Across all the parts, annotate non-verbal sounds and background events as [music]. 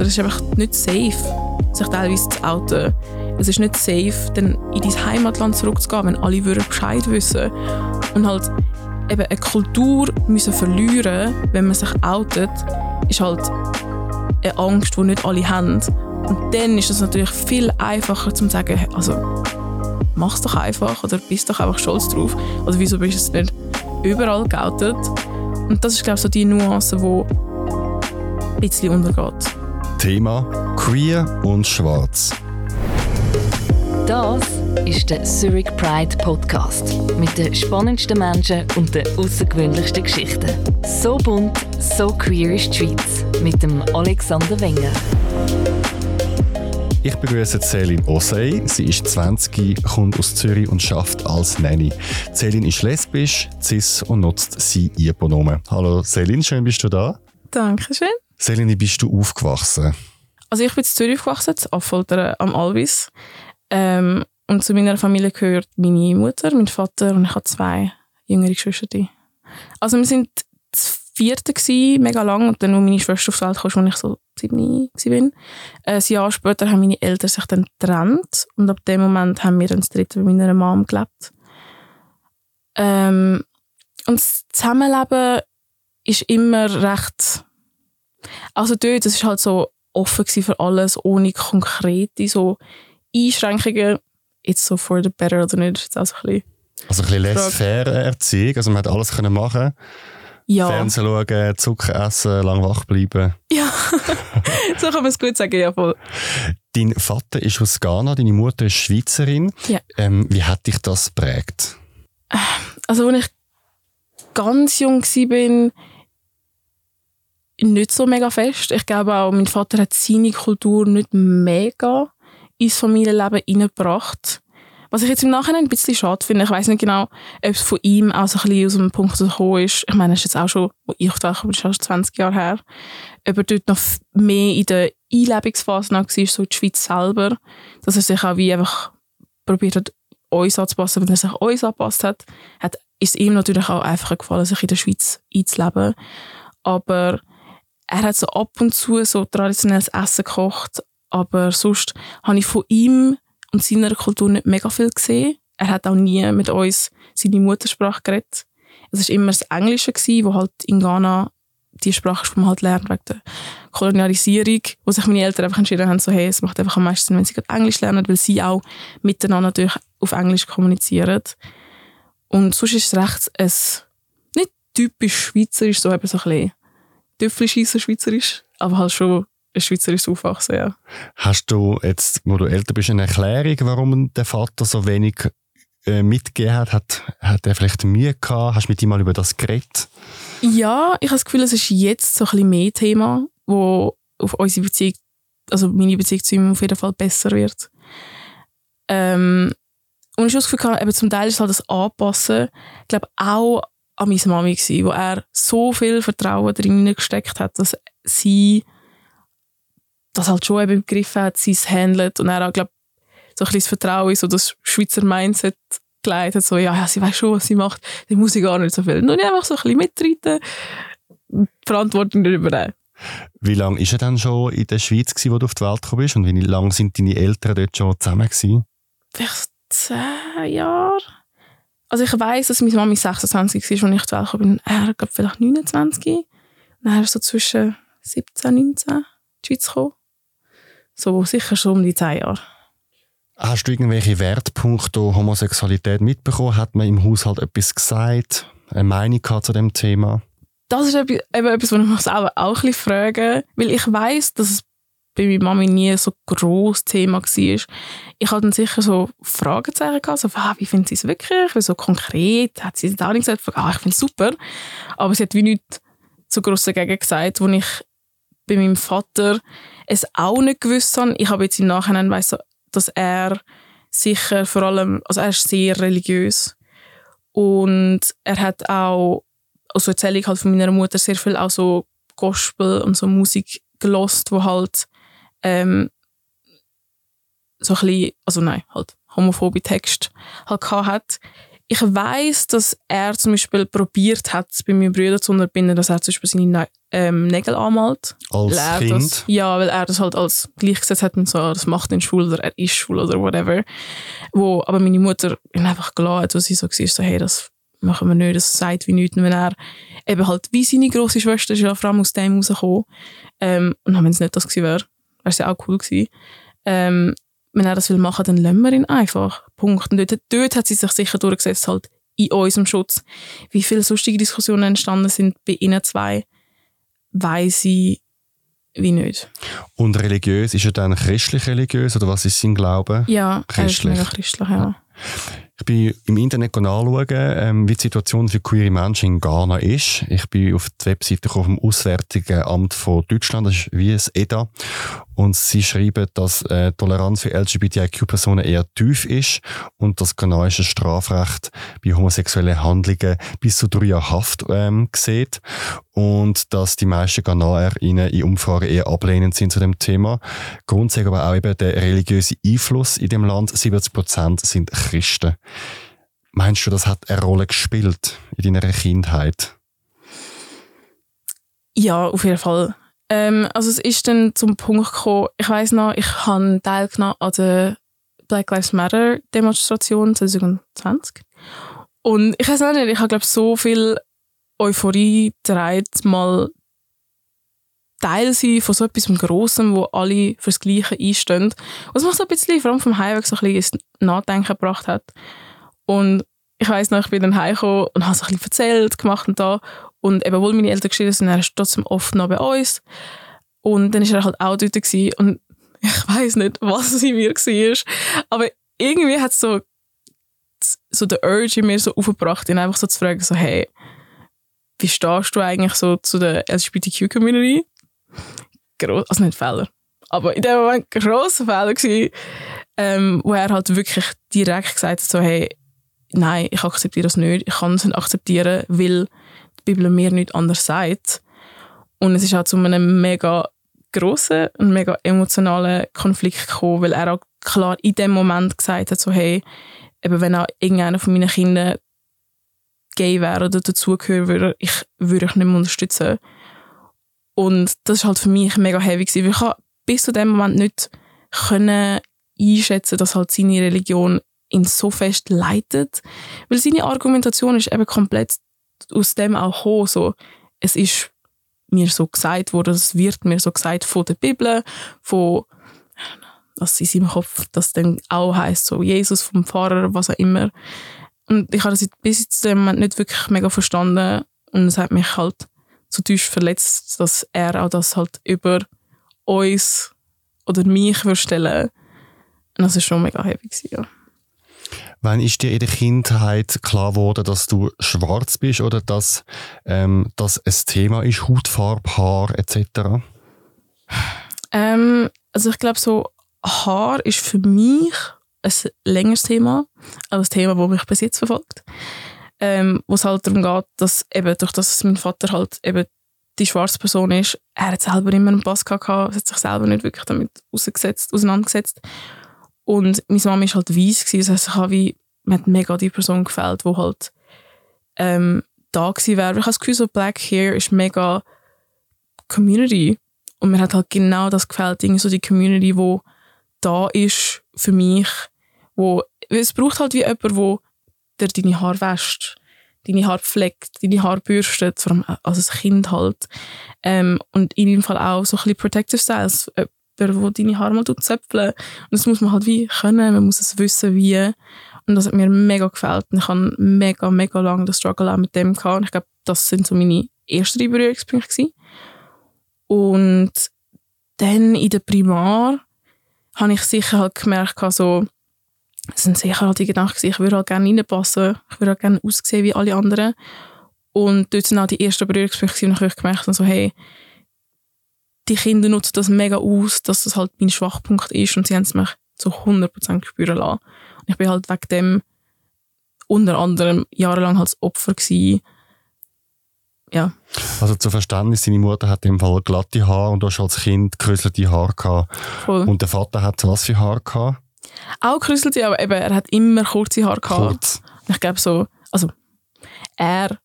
es ist einfach nicht safe, sich teilweise zu outen. Es ist nicht safe, dann in dein Heimatland zurückzugehen, wenn alle würden Bescheid wissen. Und halt eben eine Kultur müssen verlieren, wenn man sich outet, ist halt eine Angst, die nicht alle haben. Und dann ist es natürlich viel einfacher zu sagen, also mach es doch einfach oder bist doch einfach stolz drauf. Oder wieso bist du nicht überall geoutet? Und das ist, glaube ich, so die Nuance, die ein bisschen untergeht. Thema Queer und Schwarz. Das ist der Zurich Pride Podcast mit den spannendsten Menschen und den außergewöhnlichsten Geschichten. So bunt, so queer ist die Schweiz mit dem Alexander Wenger. Ich begrüße Celine Osei. Sie ist 20, kommt aus Zürich und schafft als Nanny. Celine ist lesbisch, cis und nutzt sie ihr Pronomen. Hallo Celine, schön bist du da. Dankeschön. Wie bist du aufgewachsen? Also ich bin in Zürich aufgewachsen, in Affoltern am Albis. Ähm, und zu meiner Familie gehört meine Mutter, mein Vater und ich habe zwei jüngere Geschwister. Also wir sind das vierte gewesen, mega lang und dann, als meine Schwester aufs Welt kam, als ich so sieben war. Ein Jahr später haben meine Eltern sich dann getrennt und ab dem Moment haben wir dann das dritte bei meiner Mom gelebt. Ähm, und das Zusammenleben ist immer recht also dort, das ist halt so offen für alles, ohne konkrete so Einschränkungen. Jetzt so for the better oder nicht, ist auch so ein bisschen Also ein bisschen laissez-faire Erziehung, also man hat alles können machen ja. Fernsehen schauen, Zucker essen, lang wach bleiben. Ja, [laughs] so kann man es gut sagen, ja voll. Dein Vater ist aus Ghana, deine Mutter ist Schweizerin. Ja. Ähm, wie hat dich das prägt? Also als ich ganz jung war, nicht so mega fest. Ich glaube auch, mein Vater hat seine Kultur nicht mega ins Familienleben hineingebracht. Was ich jetzt im Nachhinein ein bisschen schade finde, ich weiß nicht genau, ob es von ihm auch so ein bisschen aus dem Punkt gekommen ist. Ich meine, das ist jetzt auch schon, wo ich das ist schon 20 Jahre her. Ob er dort noch mehr in der Einlebungsphase war, so in die Schweiz selber, dass er sich auch wie einfach probiert hat, uns anzupassen. Wenn er sich uns angepasst hat, hat ist es ihm natürlich auch einfacher gefallen, sich in der Schweiz einzuleben. Aber er hat so ab und zu so traditionelles Essen gekocht, aber sonst habe ich von ihm und seiner Kultur nicht mega viel gesehen. Er hat auch nie mit uns seine Muttersprache geredet. Es war immer das Englische, gewesen, wo halt in Ghana die Sprache, die man halt lernt wegen der Kolonialisierung, wo sich meine Eltern einfach entschieden haben, so, hey, es macht einfach am meisten Sinn, wenn sie Englisch lernen, weil sie auch miteinander natürlich auf Englisch kommunizieren. Und sonst ist es recht ein, nicht typisch schweizerisch, so eben so ein bisschen Tüpfelschießen schweizerisch, aber halt schon ein schweizerisches Aufwachsen, ja. Hast du jetzt, wo du älter bist, eine Erklärung, warum der Vater so wenig äh, mitgegeben hat? hat? Hat er vielleicht Mühe gehabt? Hast du mit ihm mal über das geredet? Ja, ich habe das Gefühl, es ist jetzt so ein bisschen mehr Thema, wo auf unsere Beziehung, also meine Beziehung zu ihm auf jeden Fall besser wird. Ähm, und ich habe das Gefühl, eben zum Teil ist halt das Anpassen, ich glaube auch an meine Mami gewesen, wo er so viel Vertrauen drin gesteckt hat, dass sie das halt schon eben begriffen hat, sie es handelt und er auch, glaube so ein bisschen das Vertrauen in so das Schweizer Mindset geleitet so, ja, ja, sie weiß schon, was sie macht, die muss ich gar nicht so viel. Nur einfach so ein bisschen mitreiten, Verantwortung darüber. Wie lange ist er dann schon in der Schweiz gewesen, wo du auf die Welt gekommen bist und wie lange sind deine Eltern dort schon zusammen gewesen? Vielleicht zehn Jahre. Also ich weiß, dass meine Mami 26 war, als ich zu Welt bin. Er glaube vielleicht 29. Und dann so zwischen 17 und 19 in die Schweiz gekommen. So sicher schon um die 10 Jahre. Hast du irgendwelche Wertpunkte Homosexualität mitbekommen? Hat man im Haushalt etwas gesagt? Eine Meinung zu dem Thema? Das ist eben etwas, was ich mich auch, auch ein bisschen frage. Weil ich weiß, dass es bei meiner Mami nie so grosses Thema war. Ich hatte dann sicher so Fragezeichen gehabt, so, ah, wie findet sie es wirklich? So konkret hat sie es auch nicht gesagt, ah, ich finde es super. Aber sie hat wie nichts so gross dagegen gesagt, wo ich bei meinem Vater es auch nicht gewusst habe. Ich habe jetzt im Nachhinein weiss, dass er sicher vor allem, also er ist sehr religiös und er hat auch, also Erzählung halt von meiner Mutter, sehr viel auch so Gospel und so Musik gelost, wo halt ähm, so ein bisschen, also nein, halt homophobe Text halt hat. Ich weiß, dass er zum Beispiel probiert hat, bei meinen Brüdern zu unterbinden, dass er zum Beispiel seine ähm, Nägel anmalt. Als Kind? Das, ja, weil er das halt als gleichgesetzt hat und so, das macht ihn schwul oder er ist schwul oder whatever. Wo, aber meine Mutter ihn einfach gelassen hat, wo sie so war, so, hey, das machen wir nicht, das sagt wie nichts. Und wenn er eben halt, wie seine grosse Schwester, ist ja vor allem aus dem rausgekommen. Ähm, und wenn es nicht das gewesen wäre, wäre es ja auch cool gewesen. Ähm, wenn er das will machen, dann lassen wir ihn einfach. Punkt. Und dort, dort hat sie sich sicher durchgesetzt, halt in unserem Schutz. Wie viele sonstige Diskussionen entstanden sind bei ihnen zwei, weiss ich wie nicht. Und religiös, ist er dann christlich-religiös oder was ist sein Glaube? Ja, er ist Christlich. mega christlich, ja. Ich bin im Internet nachschauen, ähm, wie die Situation für queere Menschen in Ghana ist. Ich bin auf die Webseite vom Auswärtigen Amt von Deutschland, das ist wie es EDA. Und sie schreiben, dass äh, Toleranz für LGBTIQ-Personen eher tief ist und das ghanaische Strafrecht bei homosexuellen Handlungen bis zu drei Jahre Haft ähm, sieht. Und dass die meisten GhanaerInnen in Umfragen eher ablehnend sind zu dem Thema. Grund sagt aber auch eben der religiöse Einfluss in dem Land. 70 Prozent sind Christen. Meinst du, das hat eine Rolle gespielt in deiner Kindheit? Ja, auf jeden Fall. Ähm, also es ist dann zum Punkt gekommen, ich weiß noch, ich habe teilgenommen an der Black Lives Matter Demonstration 2020. Und ich weiß nicht, ich habe glaube so viel Euphorie getragen, mal Teil sein von so etwas Grossem, wo alle fürs Gleiche einstehen. Was mich so ein bisschen, vor allem vom Heimweg, so ein bisschen ins Nachdenken gebracht hat. Und ich weiß noch, ich bin dann heimgekommen und habe so ein bisschen erzählt, gemacht und da. Und eben, obwohl meine Eltern geschieden sind, er ist trotzdem oft noch bei uns. Und dann ist er halt auch dort gewesen. Und [laughs] ich weiß nicht, was es in mir war. Aber irgendwie hat es so, so der Urge in mir so aufgebracht, ihn einfach so zu fragen, so, hey, wie stehst du eigentlich so zu der LGBTQ-Community? Gross, also nicht Fehler. Aber in dem Moment grosser Fehler gewesen, ähm, wo er halt wirklich direkt gesagt hat, so, hey, nein, ich akzeptiere das nicht. Ich kann es nicht akzeptieren, weil die Bibel mir nichts anderes sagt. Und es ist auch zu einem mega grossen und mega emotionalen Konflikt gekommen, weil er auch klar in dem Moment gesagt hat, so, hey, eben wenn auch irgendeiner von meinen Kindern gay wäre oder dazugehören würde, ich würde ich nicht mehr unterstützen. Und das ist halt für mich mega heavy gewesen, weil ich habe bis zu dem Moment nicht können einschätzen, dass halt seine Religion ihn so fest leitet, weil seine Argumentation ist eben komplett aus dem auch gekommen, so, es ist mir so gesagt worden, es wird mir so gesagt von der Bibel, von was in seinem Kopf das dann auch heißt so Jesus vom Pfarrer, was auch immer. Und ich habe das bis zu dem Moment nicht wirklich mega verstanden und es hat mich halt so tief verletzt, dass er auch das halt über uns oder mich würde stellen. Und das ist schon mega heavy gewesen, ja. Wann ist dir in der Kindheit klar geworden, dass du schwarz bist oder dass ähm, das ein Thema ist, Hautfarbe, Haar etc.? Ähm, also ich glaube so Haar ist für mich ein längeres Thema, also ein Thema, das mich bis jetzt verfolgt. Ähm, wo es halt darum geht, dass eben durch das mein Vater halt eben die schwarze Person ist, er hat selber immer einen Pass gehabt, hat sich selber nicht wirklich damit auseinandergesetzt. Und meine Mama war halt weiss, gewesen, das heisst, ich mir hat mega die Person gefällt, die halt ähm, da gewesen wäre. Ich habe das Gefühl, so Black Hair ist mega Community. Und mir hat halt genau das gefällt, so die Community, wo da ist für mich, wo, es braucht halt wie jemand, wo der deine Haare wäscht, deine Haare pflegt, deine Haare bürstet, vor allem als ein Kind halt. Ähm, und in jedem Fall auch so ein bisschen Protective Styles, jemand, der deine Haare mal zöpfeln. Und das muss man halt wie können, man muss es wissen, wie. Und das hat mir mega gefällt. Und ich habe mega, mega lange den Struggle auch mit dem gehabt. Und ich glaube, das sind so meine ersten Berührungspunkte. Und dann in der Primar habe ich sicher halt gemerkt, so, es sind sicher halt die Gedanken, ich würde halt gerne reinpassen, ich würde halt gerne aussehen wie alle anderen. Und dort sind auch die ersten Berührungspunkte, wo ich gemerkt habe, so, hey, die Kinder nutzen das mega aus, dass das halt mein Schwachpunkt ist und sie haben es mich zu 100% spüren lassen. Und ich bin halt wegen dem unter anderem jahrelang als Opfer gewesen. Ja. Also zu Verständnis, deine Mutter hat im Fall glatte Haare und du hast als Kind gerüsselte Haare gehabt. Voll. Und der Vater hat was für Haare gehabt? Auch gerüsselte, aber eben, er hat immer kurze Haare gehabt. Kurz. Ich glaube so, also er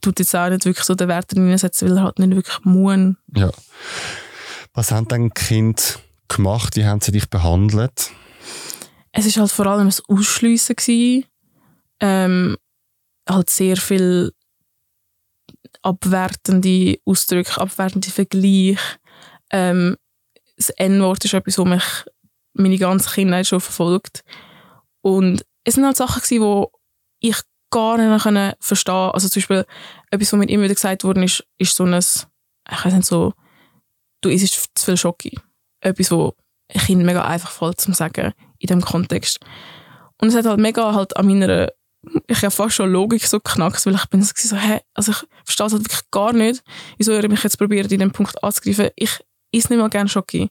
tut jetzt auch nicht wirklich so den Wert reinsetzen, weil er halt nicht wirklich muss. Ja. Was haben dann die Kinder gemacht? Wie haben sie dich behandelt? Es ist halt vor allem das Ausschliessen gewesen. Ähm, halt sehr viel abwertende Ausdrücke, abwertende Vergleiche. Ähm, das N-Wort ist etwas, das mich meine ganze Kindheit schon verfolgt. Und es sind halt Sachen die ich gar nicht mehr verstehen konnte. Also zum Beispiel, etwas, was mir immer wieder gesagt wurde, ist, ist so ein, ich weiß nicht, so, du isst zu viel Schoki. Etwas, wo ein Kind mega einfach fällt, zu sagen, in diesem Kontext. Und es hat halt mega halt an meiner, ich habe fast schon Logik so geknackt, weil ich bin so, hä, also ich verstehe es halt wirklich gar nicht, wieso ihr mich jetzt probiert, in dem Punkt anzugreifen. Ich esse nicht mal gerne Schoki.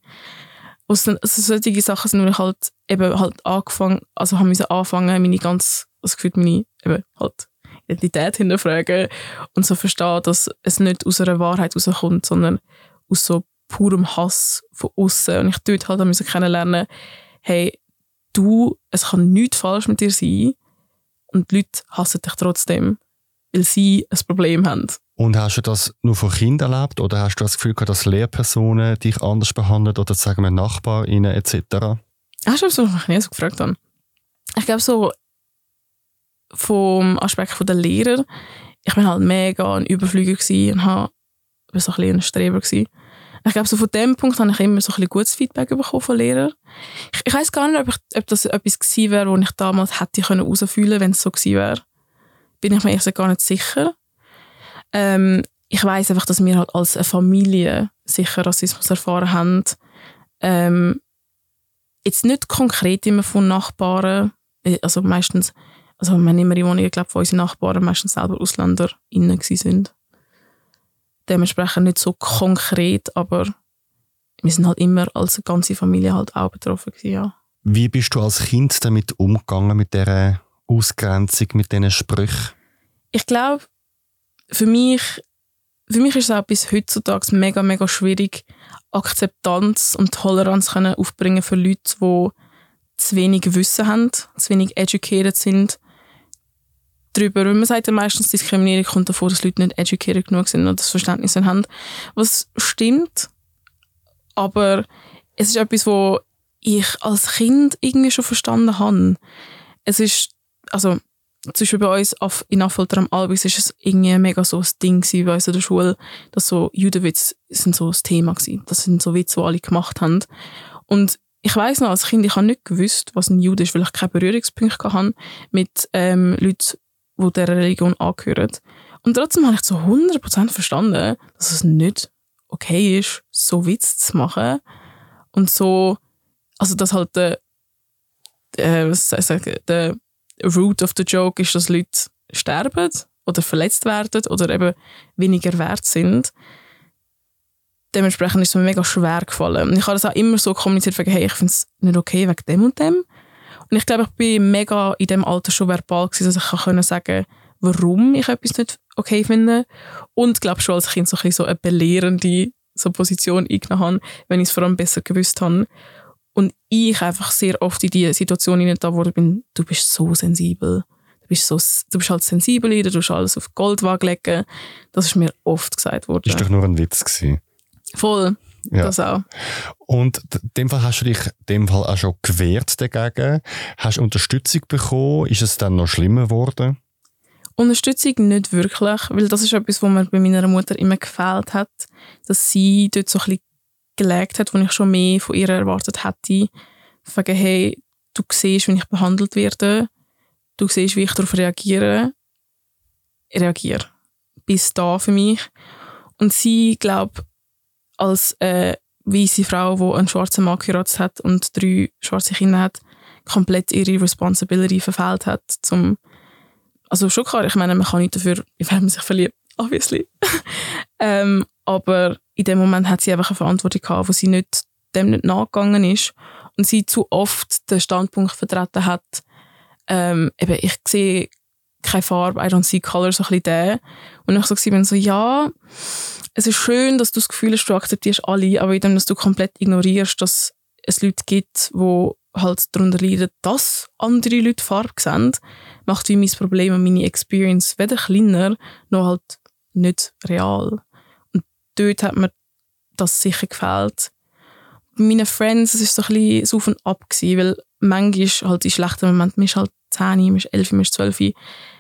Also solche Sachen sind, ich halt eben halt angefangen, also haben müssen anfangen, meine ganz, also gefühlt meine, eben halt Identität hinterfragen und so verstehen, dass es nicht aus einer Wahrheit rauskommt, sondern aus so purem Hass von außen. Und ich dort halt müssen kennenlernen, hey, du, es kann nichts falsch mit dir sein und die Leute hassen dich trotzdem, weil sie ein Problem haben. Und hast du das nur von Kindern erlebt oder hast du das Gefühl gehabt, dass Lehrpersonen dich anders behandeln oder sagen wir Nachbarinnen etc.? Hast du was ich nie so gefragt habe. Ich glaube so vom Aspekt der Lehrer, ich bin halt mega ein Überflüger und habe so ein bisschen ein Streber gewesen. Ich glaube, so von dem Punkt habe ich immer so ein bisschen gutes Feedback bekommen von Lehrern. Ich, ich weiß gar nicht, ob, ich, ob das etwas gewesen wäre, was ich damals hätte herausfühlen können, wenn es so gewesen wäre. Bin ich mir ehrlich gar nicht sicher. Ähm, ich weiß einfach, dass wir halt als Familie sicher Rassismus erfahren haben. Ähm, jetzt nicht konkret immer von Nachbarn, äh, also meistens, also wir haben immer in Wohnungen, glaube von unseren Nachbarn meistens selber Ausländer innen sind. Dementsprechend nicht so konkret, aber wir sind halt immer als ganze Familie halt auch betroffen gewesen, ja. Wie bist du als Kind damit umgegangen, mit dieser Ausgrenzung, mit diesen Sprüchen? Ich glaube, für mich, für mich ist es auch bis heutzutage mega, mega schwierig, Akzeptanz und Toleranz können aufbringen für Leute, die zu wenig Wissen haben, zu wenig educated sind darüber. man sagt meistens, Diskriminierung kommt davor, dass Leute nicht educated genug sind und das Verständnis haben. Was stimmt, aber es ist etwas, wo ich als Kind irgendwie schon verstanden habe. Es ist, also zum Beispiel bei uns auf, in Affolter am Albis ist es irgendwie mega so ein Ding bei uns in der Schule, dass so Judenwitz sind so das Thema gewesen. Das sind so Witze, die alle gemacht haben. Und ich weiß noch, als Kind, ich habe nicht gewusst, was ein Jude ist, weil ich keine Berührungspunkte hatte mit ähm, Leuten, die dieser Religion angehören. Und trotzdem habe ich zu 100% verstanden, dass es nicht okay ist, so Witz zu machen. Und so, also dass halt der, äh, was soll ich sagen, der Root of the Joke ist, dass Leute sterben oder verletzt werden oder eben weniger wert sind. Dementsprechend ist es mir mega schwer gefallen. Ich habe das auch immer so kommuniziert, wegen, hey, ich finde es nicht okay wegen dem und dem. Und ich glaube, ich bin mega in dem Alter schon verbal gewesen, dass ich können sagen warum ich etwas nicht okay finde. Und ich glaube schon als Kind so ein so eine belehrende so Position eingenommen habe, wenn ich es vor allem besser gewusst habe. Und ich einfach sehr oft in die Situation in da wurde bin, du bist so sensibel. Du bist, so, du bist halt sensibel, du tust alles auf Goldwaage legen. Das ist mir oft gesagt worden. Das war doch nur ein Witz. Gewesen. Voll. Ja. Das auch. Und in dem Fall hast du dich in dem Fall auch schon gewehrt dagegen. Hast du Unterstützung bekommen? Ist es dann noch schlimmer geworden? Unterstützung nicht wirklich, weil das ist etwas, was mir bei meiner Mutter immer gefällt hat, dass sie dort so ein bisschen gelegt hat, wo ich schon mehr von ihr erwartet hätte. Sagen, hey, du siehst, wie ich behandelt werde, du siehst, wie ich darauf reagiere, reagiere. Bis da für mich. Und sie, glaube als äh, weiße Frau, die einen schwarzen Mann geheiratet hat und drei schwarze Kinder hat, komplett ihre Responsibility verfehlt hat. Zum also schon klar, ich meine, man kann nicht dafür, wenn man sich verliebt, obviously. [laughs] ähm, aber in dem Moment hat sie einfach eine Verantwortung gehabt, wo sie nicht, dem nicht nachgegangen ist und sie zu oft den Standpunkt vertreten hat, ähm, eben, ich sehe keine Farbe, I don't see color, so ein bisschen der. Und ich so bin so, ja, es ist schön, dass du das Gefühl hast, du akzeptierst alle, aber indem dass du komplett ignorierst, dass es Leute gibt, die halt darunter leiden, dass andere Leute Farbe sehen, macht wie mein Problem und meine Experience weder kleiner, noch halt nicht real. Dort hat mir das sicher gefällt. Bei meinen Friends, es war so ein bisschen so auf und ab, gewesen, weil manchmal halt in schlechten Momenten, man ist halt 10, man ist 11, man ist 12,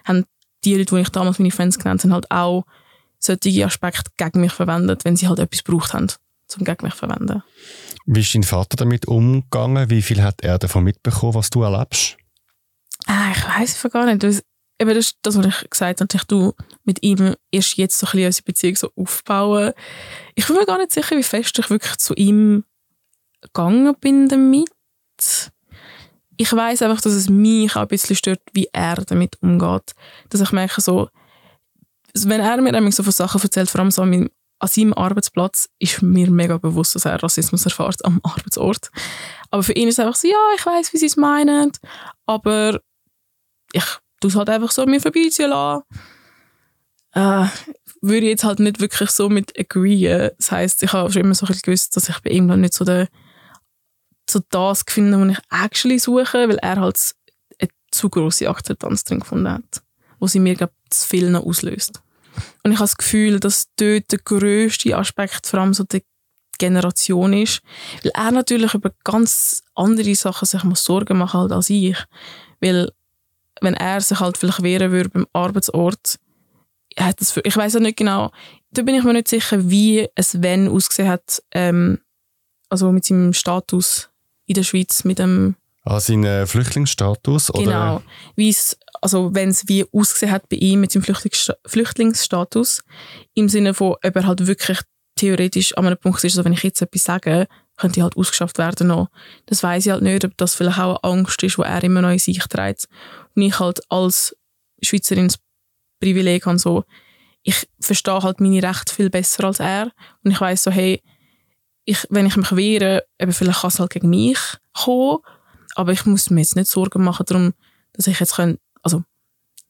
haben die Leute, die ich damals meine Friends genannt habe, halt auch solche Aspekte gegen mich verwendet, wenn sie halt etwas gebraucht haben, zum gegen mich verwenden. Wie ist dein Vater damit umgegangen? Wie viel hat er davon mitbekommen, was du erlebst? Ah, ich weiß es gar nicht. Eben das, das, was ich gesagt habe, du mit ihm erst jetzt so ein bisschen unsere Beziehung so aufbauen. Ich bin mir gar nicht sicher, wie fest ich wirklich zu ihm gegangen bin damit. Ich weiß einfach, dass es mich auch ein bisschen stört, wie er damit umgeht. Dass ich merke so, wenn er mir so von Sachen erzählt, vor allem so an, an seinem Arbeitsplatz, ist mir mega bewusst, dass er Rassismus erfährt am [laughs] Arbeitsort. Aber für ihn ist es einfach so, ja, ich weiß, wie sie es meinen, aber ich tue es halt einfach so mir vorbeiziehen lassen. Äh, würde ich jetzt halt nicht wirklich so mit agreeen. Das heisst, ich habe schon immer so ein gewusst, dass ich bei ihm noch nicht so, der, so das finde, was ich actually suche, weil er halt eine zu grosse Akzeptanz drin gefunden hat, wo sie mir, glaube zu viel noch auslöst. Und ich habe das Gefühl, dass dort der grösste Aspekt vor allem so die Generation ist, weil er natürlich über ganz andere Sachen sich muss Sorgen machen halt als ich. Weil wenn er sich halt vielleicht wehren würde beim Arbeitsort, hat das für, ich weiß auch nicht genau, da bin ich mir nicht sicher, wie es wenn ausgesehen hat, ähm, also mit seinem Status in der Schweiz, mit dem Ah, seinen Flüchtlingsstatus? Oder? Genau. Wie es, also wenn es wie ausgesehen hat bei ihm mit seinem Flüchtlingsstatus, im Sinne von, ob er halt wirklich theoretisch an einem Punkt ist, also wenn ich jetzt etwas sage, könnte ich halt ausgeschafft werden noch. Das weiß ich halt nicht, ob das vielleicht auch eine Angst ist, die er immer noch in sich trägt. Und ich halt als Schweizerin das Privileg habe, so, ich verstehe halt meine Rechte viel besser als er. Und ich weiß so, hey, ich, wenn ich mich wehre, eben vielleicht kann es halt gegen mich kommen, aber ich muss mir jetzt nicht Sorgen machen darum, dass ich jetzt können, also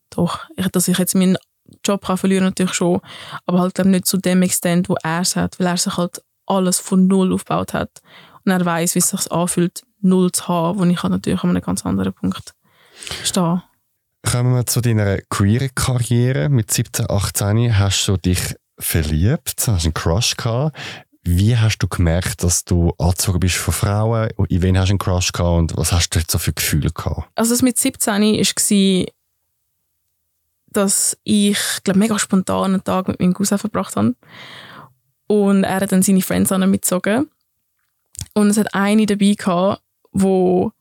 doch, dass ich jetzt meinen Job kann verlieren natürlich schon, aber halt nicht zu dem Extent, wo er hat, weil er sich halt alles von null aufgebaut hat und er weiß, wie es sich anfühlt, null zu haben, wo ich halt natürlich an einem ganz anderen Punkt stehe. Kommen wir zu deiner Queer-Karriere. Mit 17, 18 hast du dich verliebt, hast einen Crush gehabt. Wie hast du gemerkt, dass du angezogen bist von Frauen? In wen hast du einen Crush gehabt und was hast du jetzt so für Gefühle gehabt? Also das mit 17 war, dass ich, glaube mega spontan einen Tag mit meinem Cousin verbracht habe. Und er hat dann seine Friends mitgezogen. Und es hat eine dabei gehabt, wo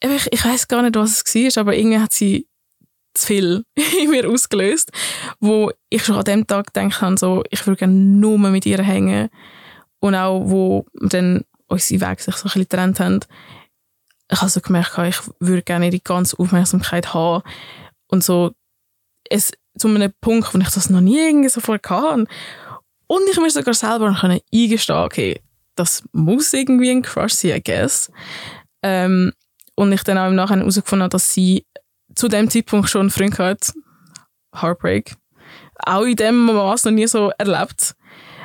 ich, ich weiß gar nicht, was es war, aber irgendwie hat sie zu viel [laughs] in mir ausgelöst, wo ich schon an dem Tag gedacht habe, so, ich würde gerne nur mit ihr hängen. Und auch, wo dann unsere Wege sich so ein bisschen getrennt haben, ich habe so gemerkt, ich würde gerne ihre ganze Aufmerksamkeit haben. Und so, es, zu einem Punkt, wo ich das noch nie irgendwie so vorher hatte. Und ich mir sogar selber können eingestehen, okay, das muss irgendwie ein Crush sein, I guess. Ähm, und ich dann auch im Nachhinein herausgefunden habe, dass sie zu dem Zeitpunkt schon einen Freund hat. Heartbreak. Auch in dem Maß noch nie so erlebt.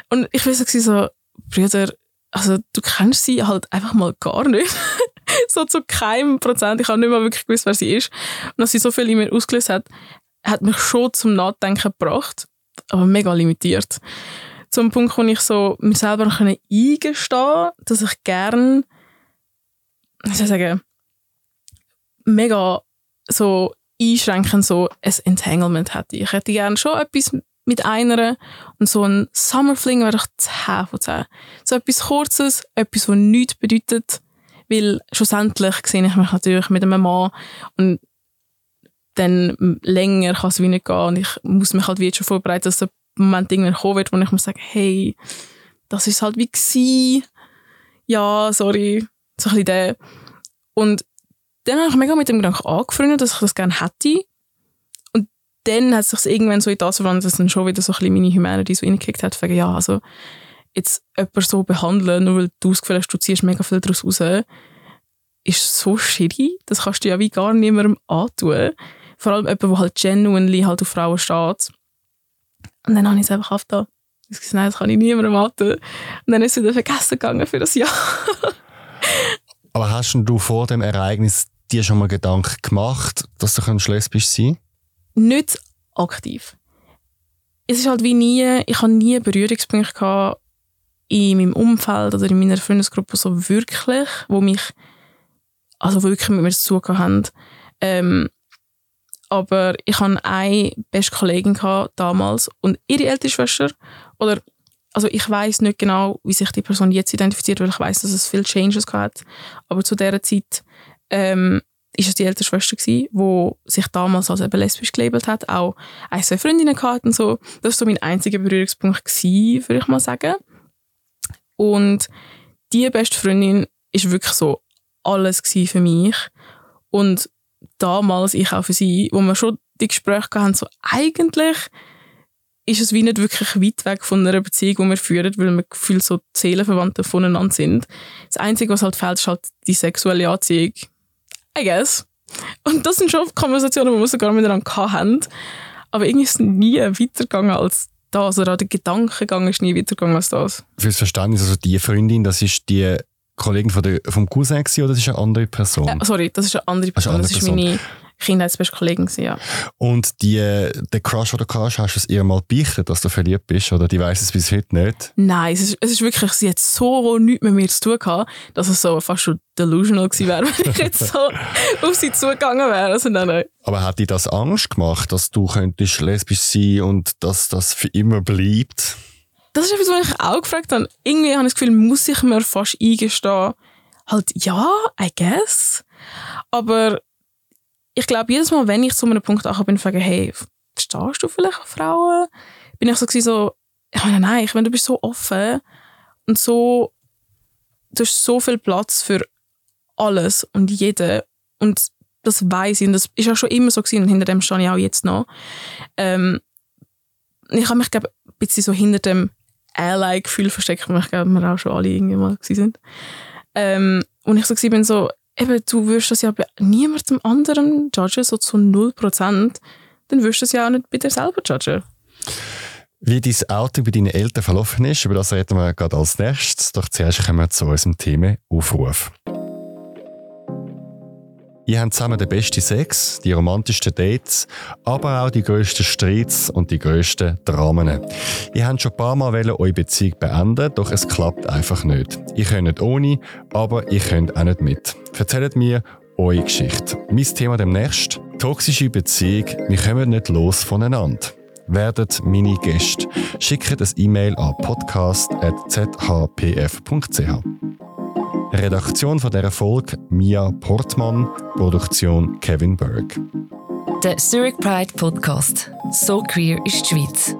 Und ich war so, so, Brüder, also du kennst sie halt einfach mal gar nicht. [laughs] so zu keinem Prozent. Ich habe nicht mal wirklich gewusst, wer sie ist. Und dass sie so viel in mir ausgelöst hat, hat mich schon zum Nachdenken gebracht. Aber mega limitiert. Zum Punkt, wo ich so mir selber eingestehen konnte, dass ich gerne, wie soll ich sagen, mega so einschränkend so ein Entanglement hätte. Ich hätte gerne schon etwas mit einer und so ein Summerfling wäre doch 10 von 10. So etwas Kurzes, etwas, was nichts bedeutet, weil schlussendlich sehe ich mich natürlich mit einem Mann und dann länger kann es wie nicht gehen und ich muss mich halt wie jetzt schon vorbereiten, dass der Moment irgendwann kommen wird, wo ich muss sagen, hey, das ist halt wie gewesen. Ja, sorry. So ein bisschen der. Und dann habe ich mega mit dem Gedanken angefreundet, dass ich das gerne hätte. Und dann hat es sich irgendwann so in das verwandelt, dass dann schon wieder so ein bisschen meine Humanity so reingekickt hat. Wegen, ja, also, jetzt jemanden so behandeln, nur weil du das Gefühl hast, du ziehst mega viel daraus raus, ist so shitty. Das kannst du ja wie gar niemandem antun. Vor allem jemand, der halt genuinely halt auf Frauen steht. Und dann habe ich es einfach aufgetan. Ich gesagt, nein, das kann ich niemandem antun. Und dann ist es wieder vergessen gegangen für das Jahr. [laughs] Aber hast du vor dem Ereignis dir schon mal Gedanken gemacht, dass du lesbisch sein Nicht aktiv. Es ist halt wie nie, ich habe nie Berührungspunkte gehabt in meinem Umfeld oder in meiner Freundesgruppe so wirklich, wo mich, also wirklich mit mir zu tun haben. Ähm, aber ich hatte eine beste Kollegin damals und ihre ältere Schwester, oder also ich weiß nicht genau, wie sich die Person jetzt identifiziert, weil ich weiß, dass es viele Changes hat. Aber zu dieser Zeit ähm, ist es die ältere Schwester gewesen, die sich damals als eben lesbisch gelabelt hat, auch ein, zwei Freundinnen gehabt und so. Das war so mein einziger Berührungspunkt gewesen, würde ich mal sagen. Und die beste Freundin ist wirklich so alles für mich. Und damals, ich auch für sie, wo wir schon die Gespräche hatten, so eigentlich ist es wie nicht wirklich weit weg von einer Beziehung, die wir führen, weil wir gefühlt so Seelenverwandte voneinander sind. Das Einzige, was halt fehlt, ist halt die sexuelle Anziehung. I guess. Und das sind schon Konversationen, die wir sogar miteinander haben. Aber irgendwie ist es nie weitergegangen als das. Oder auch der Gedankengang ist nie weitergegangen als das. Fürs Verständnis, also die Freundin, das ist die Kollegin von der, vom Cousin oder das ist eine andere Person? Äh, sorry, das ist eine andere Person. Das ist, eine andere das ist meine Kindheitsbeste Kollegin ja. Und die, der Crush, den du hast, hast du es ihr mal beichtet, dass du verliebt bist? Oder die weiß es bis heute nicht? Nein, es ist, es ist wirklich, sie hat so nichts mit mir zu tun gehabt, dass es so fast schon delusional gewesen wäre, [laughs] wenn ich jetzt so auf sie zugegangen wäre. Also nein, nein. Aber hat dir das Angst gemacht, dass du könntest lesbisch sein und dass das für immer bleibt? Das ist etwas, was ich auch gefragt habe. Irgendwie habe ich das Gefühl, muss ich mir fast eingestehen, halt, ja, I guess. Aber ich glaube, jedes Mal, wenn ich zu einem Punkt ankomme, bin ich frage, hey, verstehst du vielleicht Frauen? Bin ich so so, ich meine, nein, ich meine, du bist so offen und so, du hast so viel Platz für alles und jeden und das weiß ich und das ist auch schon immer so gewesen und hinter dem stehe ich auch jetzt noch. Ähm, ich habe mich, glaube ein bisschen so hinter dem Ally-Gefühl versteckt, weil ich glaube, wir auch schon alle irgendwie mal sind. Ähm, und ich so bin so, eben, du wirst das ja bei niemandem anderen judgen, so zu 0%, dann wirst du es ja auch nicht bei dir selber judgen. Wie dein Auto bei deinen Eltern verlaufen ist, über das reden wir gerade als nächstes. Doch zuerst kommen wir zu unserem Thema Aufruf. Ihr habt zusammen den besten Sex, die romantischsten Dates, aber auch die grössten Streits und die grössten Dramen. Ihr habt schon ein paar Mal eure Beziehung beenden, doch es klappt einfach nicht. Ihr könnt ohne, aber ihr könnt auch nicht mit. Erzählt mir eure Geschichte. Mein Thema demnächst: toxische Beziehung. Wir kommen nicht los voneinander. Werdet meine Gäste. Schickt ein E-Mail an podcast.zhpf.ch. Redaktion von dieser Folge Mia Portmann, Produktion Kevin Berg. Der Zurich Pride Podcast. So queer ist die Schweiz.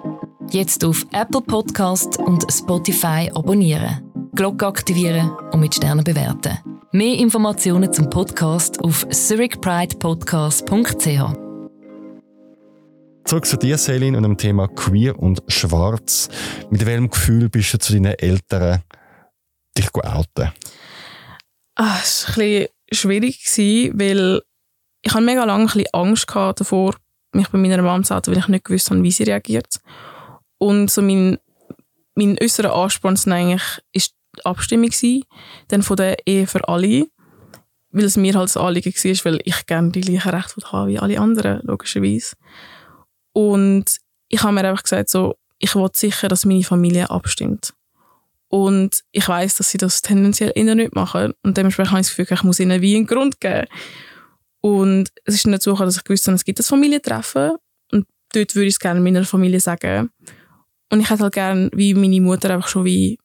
Jetzt auf Apple Podcast und Spotify abonnieren, Glocke aktivieren und mit Sternen bewerten. Mehr Informationen zum Podcast auf zurichpridepodcast.ch. Zurück zu dir, Selin, und dem Thema Queer und Schwarz. Mit welchem Gefühl bist du zu deinen Eltern dich outen? Ah, es war ein schwierig, weil ich hatte mega lange ein Angst davor, mich bei meiner Mama zu halten, weil ich nicht gewusst habe, wie sie reagiert. Und so mein, mein äußerer Ansporn war eigentlich ist die Abstimmung dann von der Ehe für alle, weil es mir halt das Anliegen war, weil ich gerne die gleichen Rechte habe wie alle anderen, logischerweise. Und ich habe mir einfach gesagt, so, ich will sicher, dass meine Familie abstimmt. Und ich weiß, dass sie das tendenziell eher nicht machen. Und dementsprechend habe ich das Gefühl, ich muss ihnen wie einen Grund geben. Und es ist nicht so, dass ich gewusst habe, es gibt ein Familientreffen. Und dort würde ich es gerne meiner Familie sagen. Und ich hätte halt gerne, wie meine Mutter, einfach schon wie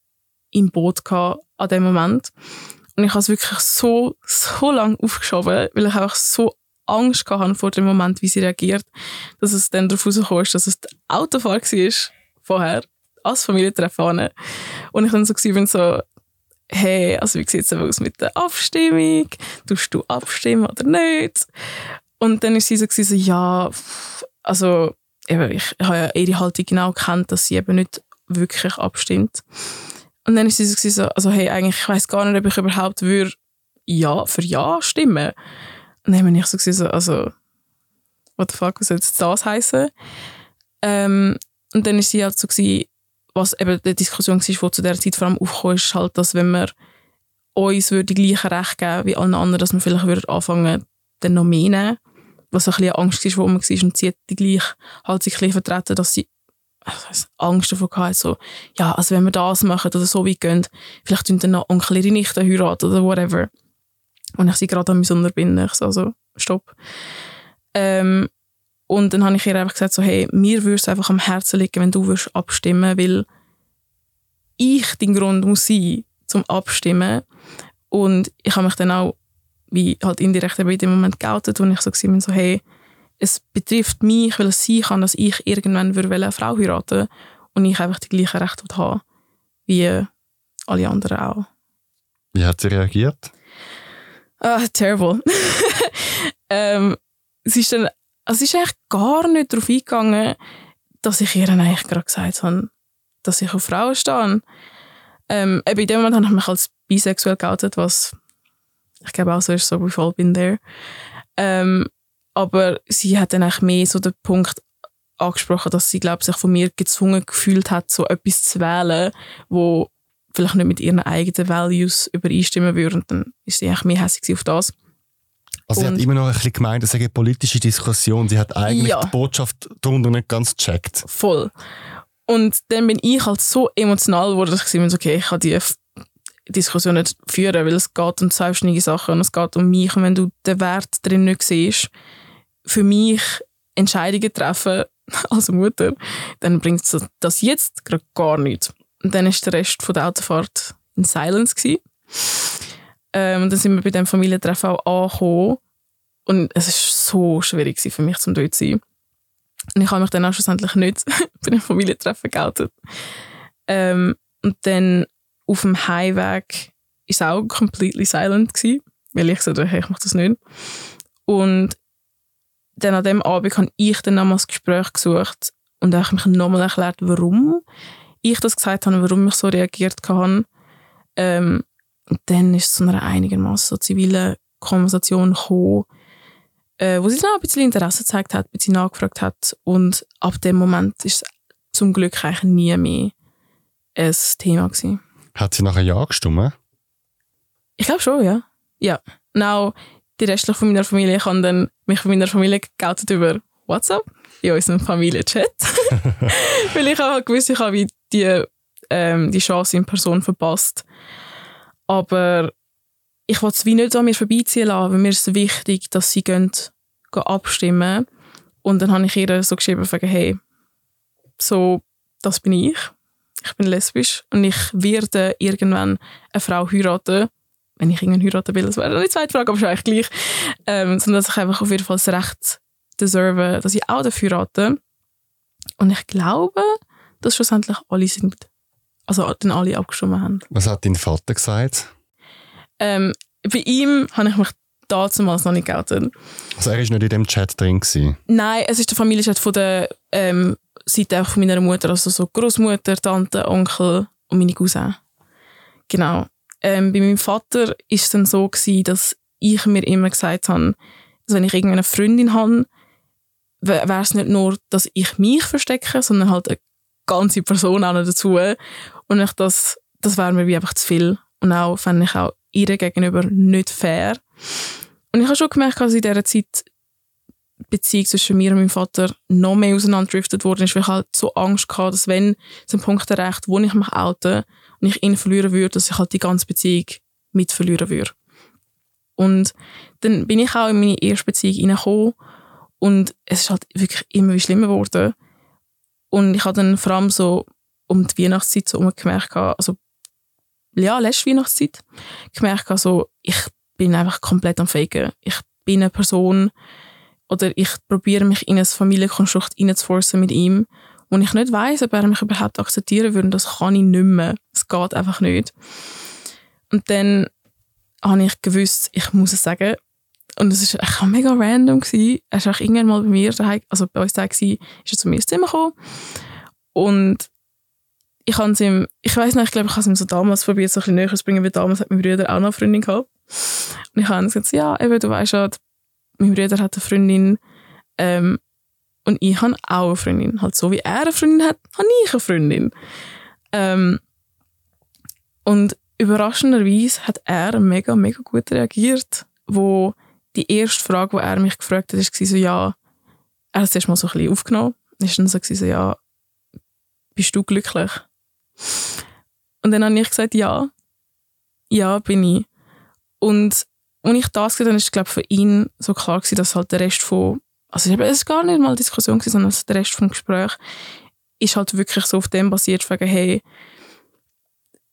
im Boot gehabt an dem Moment. Und ich habe es wirklich so, so lange aufgeschoben, weil ich einfach so Angst hatte vor dem Moment, wie sie reagiert, dass es dann darauf rausgekommen ist, dass es der Autofahrer war vorher als Familientreffen Und ich dann so bin so, hey, also wie sieht es aus mit der Abstimmung? Tust du abstimmen oder nicht? Und dann ist sie so, so ja, also eben, ich, habe ja ihre Haltung genau gekannt, dass sie eben nicht wirklich abstimmt. Und dann ist sie so, so also hey, eigentlich, ich weiß gar nicht, ob ich überhaupt würde ja für Ja stimmen. Und dann bin ich so, so also, what the fuck, was soll das heißen? Ähm, und dann ist sie halt so, was eben die Diskussion war, die zu der Zeit vor allem aufkam, ist halt, dass wenn man uns die gleichen Rechte geben wie allen anderen, dass man vielleicht würde anfangen, den noch mehr nehmen, was ein bisschen Angst ist, wo man war und sie hat die gleich halt sich ein vertreten, dass sie also Angst davor gehabt, so, ja, also wenn wir das machen oder so weit gehen, vielleicht tun dann noch Onkel ihre Nichte heiraten oder whatever. Und ich sie gerade mich unterbinden, ich so, also, stopp. Ähm, und dann habe ich ihr einfach gesagt, so, hey, mir würde es einfach am Herzen liegen, wenn du würdest abstimmen, weil ich dein Grund muss sein, zum Abstimmen. Und ich habe mich dann auch wie halt indirekt in dem Moment geoutet, wo ich so war, so, hey, es betrifft mich, weil es sein kann, dass ich irgendwann eine Frau heiraten und ich einfach die gleichen Rechte haben wie alle anderen auch. Wie hat sie reagiert? Ah, terrible. [laughs] ähm, sie ist dann, also sie ist eigentlich gar nicht darauf eingegangen, dass ich ihr eigentlich gerade gesagt habe, dass ich auf Frauen stehe. Ähm, in dem Moment habe ich mich als bisexuell geoutet, was ich glaube auch so ist, so we've all been there. Ähm, aber sie hat dann eigentlich mehr so den Punkt angesprochen, dass sie, glaube sich von mir gezwungen gefühlt hat, so etwas zu wählen, wo vielleicht nicht mit ihren eigenen Values übereinstimmen würde. Und dann ist sie eigentlich mehr hässlich auf das. Also sie hat immer noch ein bisschen gemeint, es sei eine politische Diskussion. Sie hat eigentlich ja. die Botschaft darunter nicht ganz gecheckt. Voll. Und dann bin ich halt so emotional geworden, dass ich mir okay, ich kann die Diskussion nicht führen, weil es geht um selbstständige Sachen und es geht um mich. Und wenn du den Wert drin nicht siehst, für mich Entscheidungen treffen [laughs] als Mutter, dann bringt das jetzt gerade gar nichts. Und dann ist der Rest von der Autofahrt in Silence gewesen. Ähm, dann sind wir bei dem Familientreffen auch angekommen und es ist so schwierig für mich, zum dort zu sein. Und ich habe mich dann auch schlussendlich nicht [laughs] bei dem Familientreffen geoutet. Ähm, und dann auf dem Heimweg war es auch completely silent gewesen, weil ich gesagt hey, ich mache das nicht. Und dann an dem Abend habe ich dann nochmals Gespräch gesucht und habe mich nochmal erklärt, warum ich das gesagt habe, warum ich so reagiert habe. Ähm, und dann ist es zu einer einigermaßen so zivilen Konversation gekommen, äh, wo sie dann auch ein bisschen Interesse gezeigt hat, ein bisschen nachgefragt hat. Und ab dem Moment ist es zum Glück eigentlich nie mehr ein Thema gewesen. Hat sie nachher Ja gestimmt? Ich glaube schon, ja. Ja. Now, die restliche von meiner Familie kann dann mich von meiner Familie geoutet über WhatsApp in unserem Familienchat. [laughs] Weil ich auch gewusst, ich habe die, ähm, die Chance in Person verpasst. Aber ich wollte es wie nicht an mir vorbeiziehen lassen, weil mir ist wichtig, dass sie gehen, gehen abstimmen. Und dann habe ich ihr so geschrieben, hey, so, das bin ich ich bin lesbisch und ich werde irgendwann eine Frau heiraten, wenn ich irgendwann heiraten will, das wäre eine zweite Frage, aber schon eigentlich gleich, ähm, sondern dass ich einfach auf jeden Fall das Recht deserve, dass ich auch dafür heirate. Und ich glaube, dass schlussendlich alle sind, also dann alle abgestimmt haben. Was hat dein Vater gesagt? Ähm, bei ihm habe ich mich damals noch nicht geoutet. Also er war nicht in dem Chat drin? Gewesen. Nein, es ist der Familienchat von der ähm, Seite von meiner Mutter, also so Großmutter, Tante, Onkel und meine Cousine. Genau. Ähm, bei meinem Vater war es dann so gewesen, dass ich mir immer gesagt habe, dass wenn ich irgendeine Freundin habe, wäre es nicht nur, dass ich mich verstecke, sondern halt eine ganze Person auch noch dazu. Und ich das, das wäre mir wie einfach zu viel. Und auch fände ich auch ihr gegenüber nicht fair. Und ich habe schon gemerkt, dass in dieser Zeit Beziehung zwischen mir und meinem Vater noch mehr auseinanderdriftet worden ist, weil ich halt so Angst hatte, dass wenn es einen Punkt erreicht, wo ich mich oute und ich ihn verlieren würde, dass ich halt die ganze Beziehung mit verlieren würde. Und dann bin ich auch in meine erste Beziehung reingekommen und es ist halt wirklich immer schlimmer geworden. Und ich habe dann vor allem so um die Weihnachtszeit so gemerkt, also ja, letzte Weihnachtszeit, gemerkt, also ich bin einfach komplett am Faken. Ich bin eine Person, oder ich probiere mich in ein Familienkonstrukt reinzuforcen mit ihm, wo ich nicht weiß, ob er mich überhaupt akzeptieren würde. Das kann ich nicht mehr. Es geht einfach nicht. Und dann habe ich gewusst, ich muss es sagen. Und es war mega random. Gewesen. Er war irgendwann mal bei mir daheim, also bei uns daheim, ist er zu mir ins Zimmer gekommen. Und ich habe ihm, ich weiß nicht, ich glaube, ich habe es ihm so damals probiert, so ein bisschen näher zu bringen, weil damals hat mein Bruder auch noch eine Freundin gehabt. Und ich habe ihm gesagt, ja, eben, du weißt ja, mein Bruder hat eine Freundin ähm, und ich habe auch eine Freundin. Halt so wie er eine Freundin hat, habe ich eine Freundin. Ähm, und überraschenderweise hat er mega, mega gut reagiert, wo die erste Frage, die er mich gefragt hat, war so, ja, er hat es erst mal so ein bisschen aufgenommen. War dann so, so, ja, bist du glücklich? Und dann habe ich gesagt, ja, ja, bin ich. Und als ich das gesagt habe, ist glaube für ihn so klar gewesen, dass halt der Rest von, also es war gar nicht mal Diskussion gewesen, sondern der Rest vom Gespräch ist halt wirklich so auf dem basiert, wegen, hey,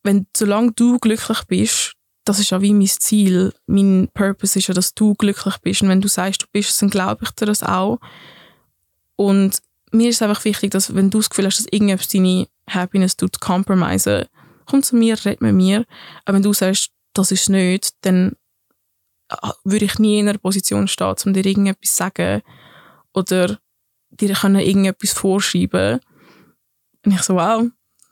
wenn, solange du glücklich bist, das ist ja wie mein Ziel. Mein Purpose ist ja, dass du glücklich bist. Und wenn du sagst, du bist, dann glaube ich dir das auch. Und mir ist es einfach wichtig, dass wenn du das Gefühl hast, dass irgendetwas deine Happiness tut, compromise, komm zu mir, red mit mir. Aber wenn du sagst, das ist nicht, dann äh, würde ich nie in einer Position stehen, um dir irgendetwas zu sagen oder dir irgendetwas vorschreiben. Und ich so, wow,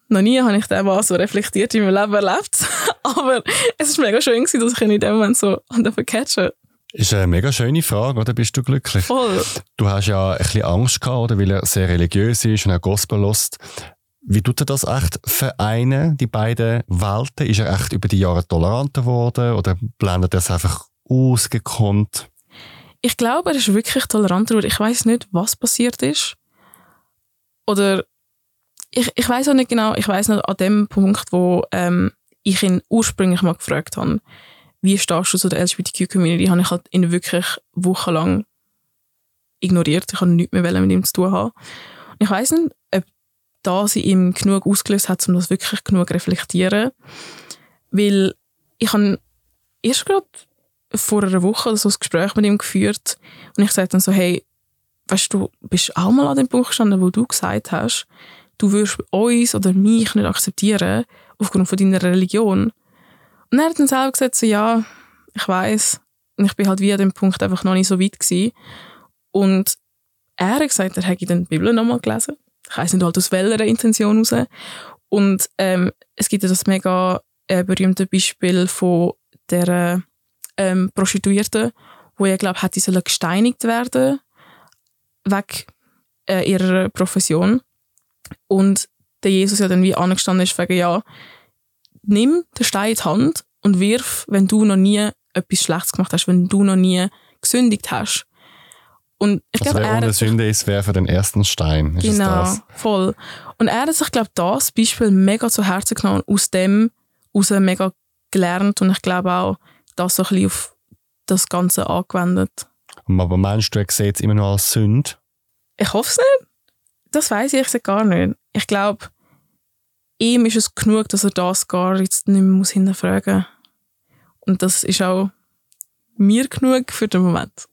noch nie habe ich den so reflektiert in meinem Leben erlebt. [laughs] Aber es war mega schön, dass ich ihn in dem Moment so catchen ist eine mega schöne Frage, oder? Bist du glücklich? Voll. Du hast ja ein bisschen Angst gehabt, oder? Weil er sehr religiös ist und auch Gospel lost. Wie tut er das echt vereinen, die beiden Welten? Ist er echt über die Jahre toleranter geworden oder blendet er es einfach ausgekonnt? Ich glaube, er ist wirklich toleranter geworden. Ich weiß nicht, was passiert ist. Oder ich, ich weiß auch nicht genau, ich weiß noch an dem Punkt, wo ähm, ich ihn ursprünglich mal gefragt habe, wie stehst du zu der LGBTQ-Community, habe ich halt ihn wirklich wochenlang ignoriert. Ich habe nichts mehr mit ihm zu tun haben. Ich weiß nicht, ob da sie ihm genug ausgelöst hat, um das wirklich genug zu reflektieren. Weil ich habe erst gerade vor einer Woche so ein Gespräch mit ihm geführt und ich sagte dann so, hey, weißt du, bist auch mal an dem Punkt gestanden, wo du gesagt hast, du würdest uns oder mich nicht akzeptieren aufgrund von deiner Religion. Und er hat dann selber gesagt, so, ja, ich weiß ich bin halt wie an dem Punkt einfach noch nicht so weit gewesen. Und er hat gesagt, er hätte dann die Bibel nochmal gelesen. Ich weiss nicht halt aus welcher Intention raus. Und ähm, es gibt ja das mega äh, berühmte Beispiel von der ähm, Prostituierten, wo ich glaube, hätte gesteinigt werden wegen äh, ihrer Profession. Und der Jesus ja dann wie angestanden ist, wegen, ja, nimm den Stein in die Hand und wirf, wenn du noch nie etwas Schlechtes gemacht hast, wenn du noch nie gesündigt hast. Und ich also glaube, wer ohne Sünde ist, werfe den ersten Stein. Ist genau, voll. Und er hat sich, glaube das Beispiel mega zu Herzen genommen und aus dem heraus mega gelernt und ich glaube auch, das so ein bisschen auf das Ganze angewendet. Aber meinst du, er sieht es immer noch als Sünde? Ich hoffe es nicht. Das weiß ich, gar nicht. Ich glaube, ihm ist es genug, dass er das gar jetzt nicht mehr muss hinterfragen muss. Und das ist auch mir genug für den Moment.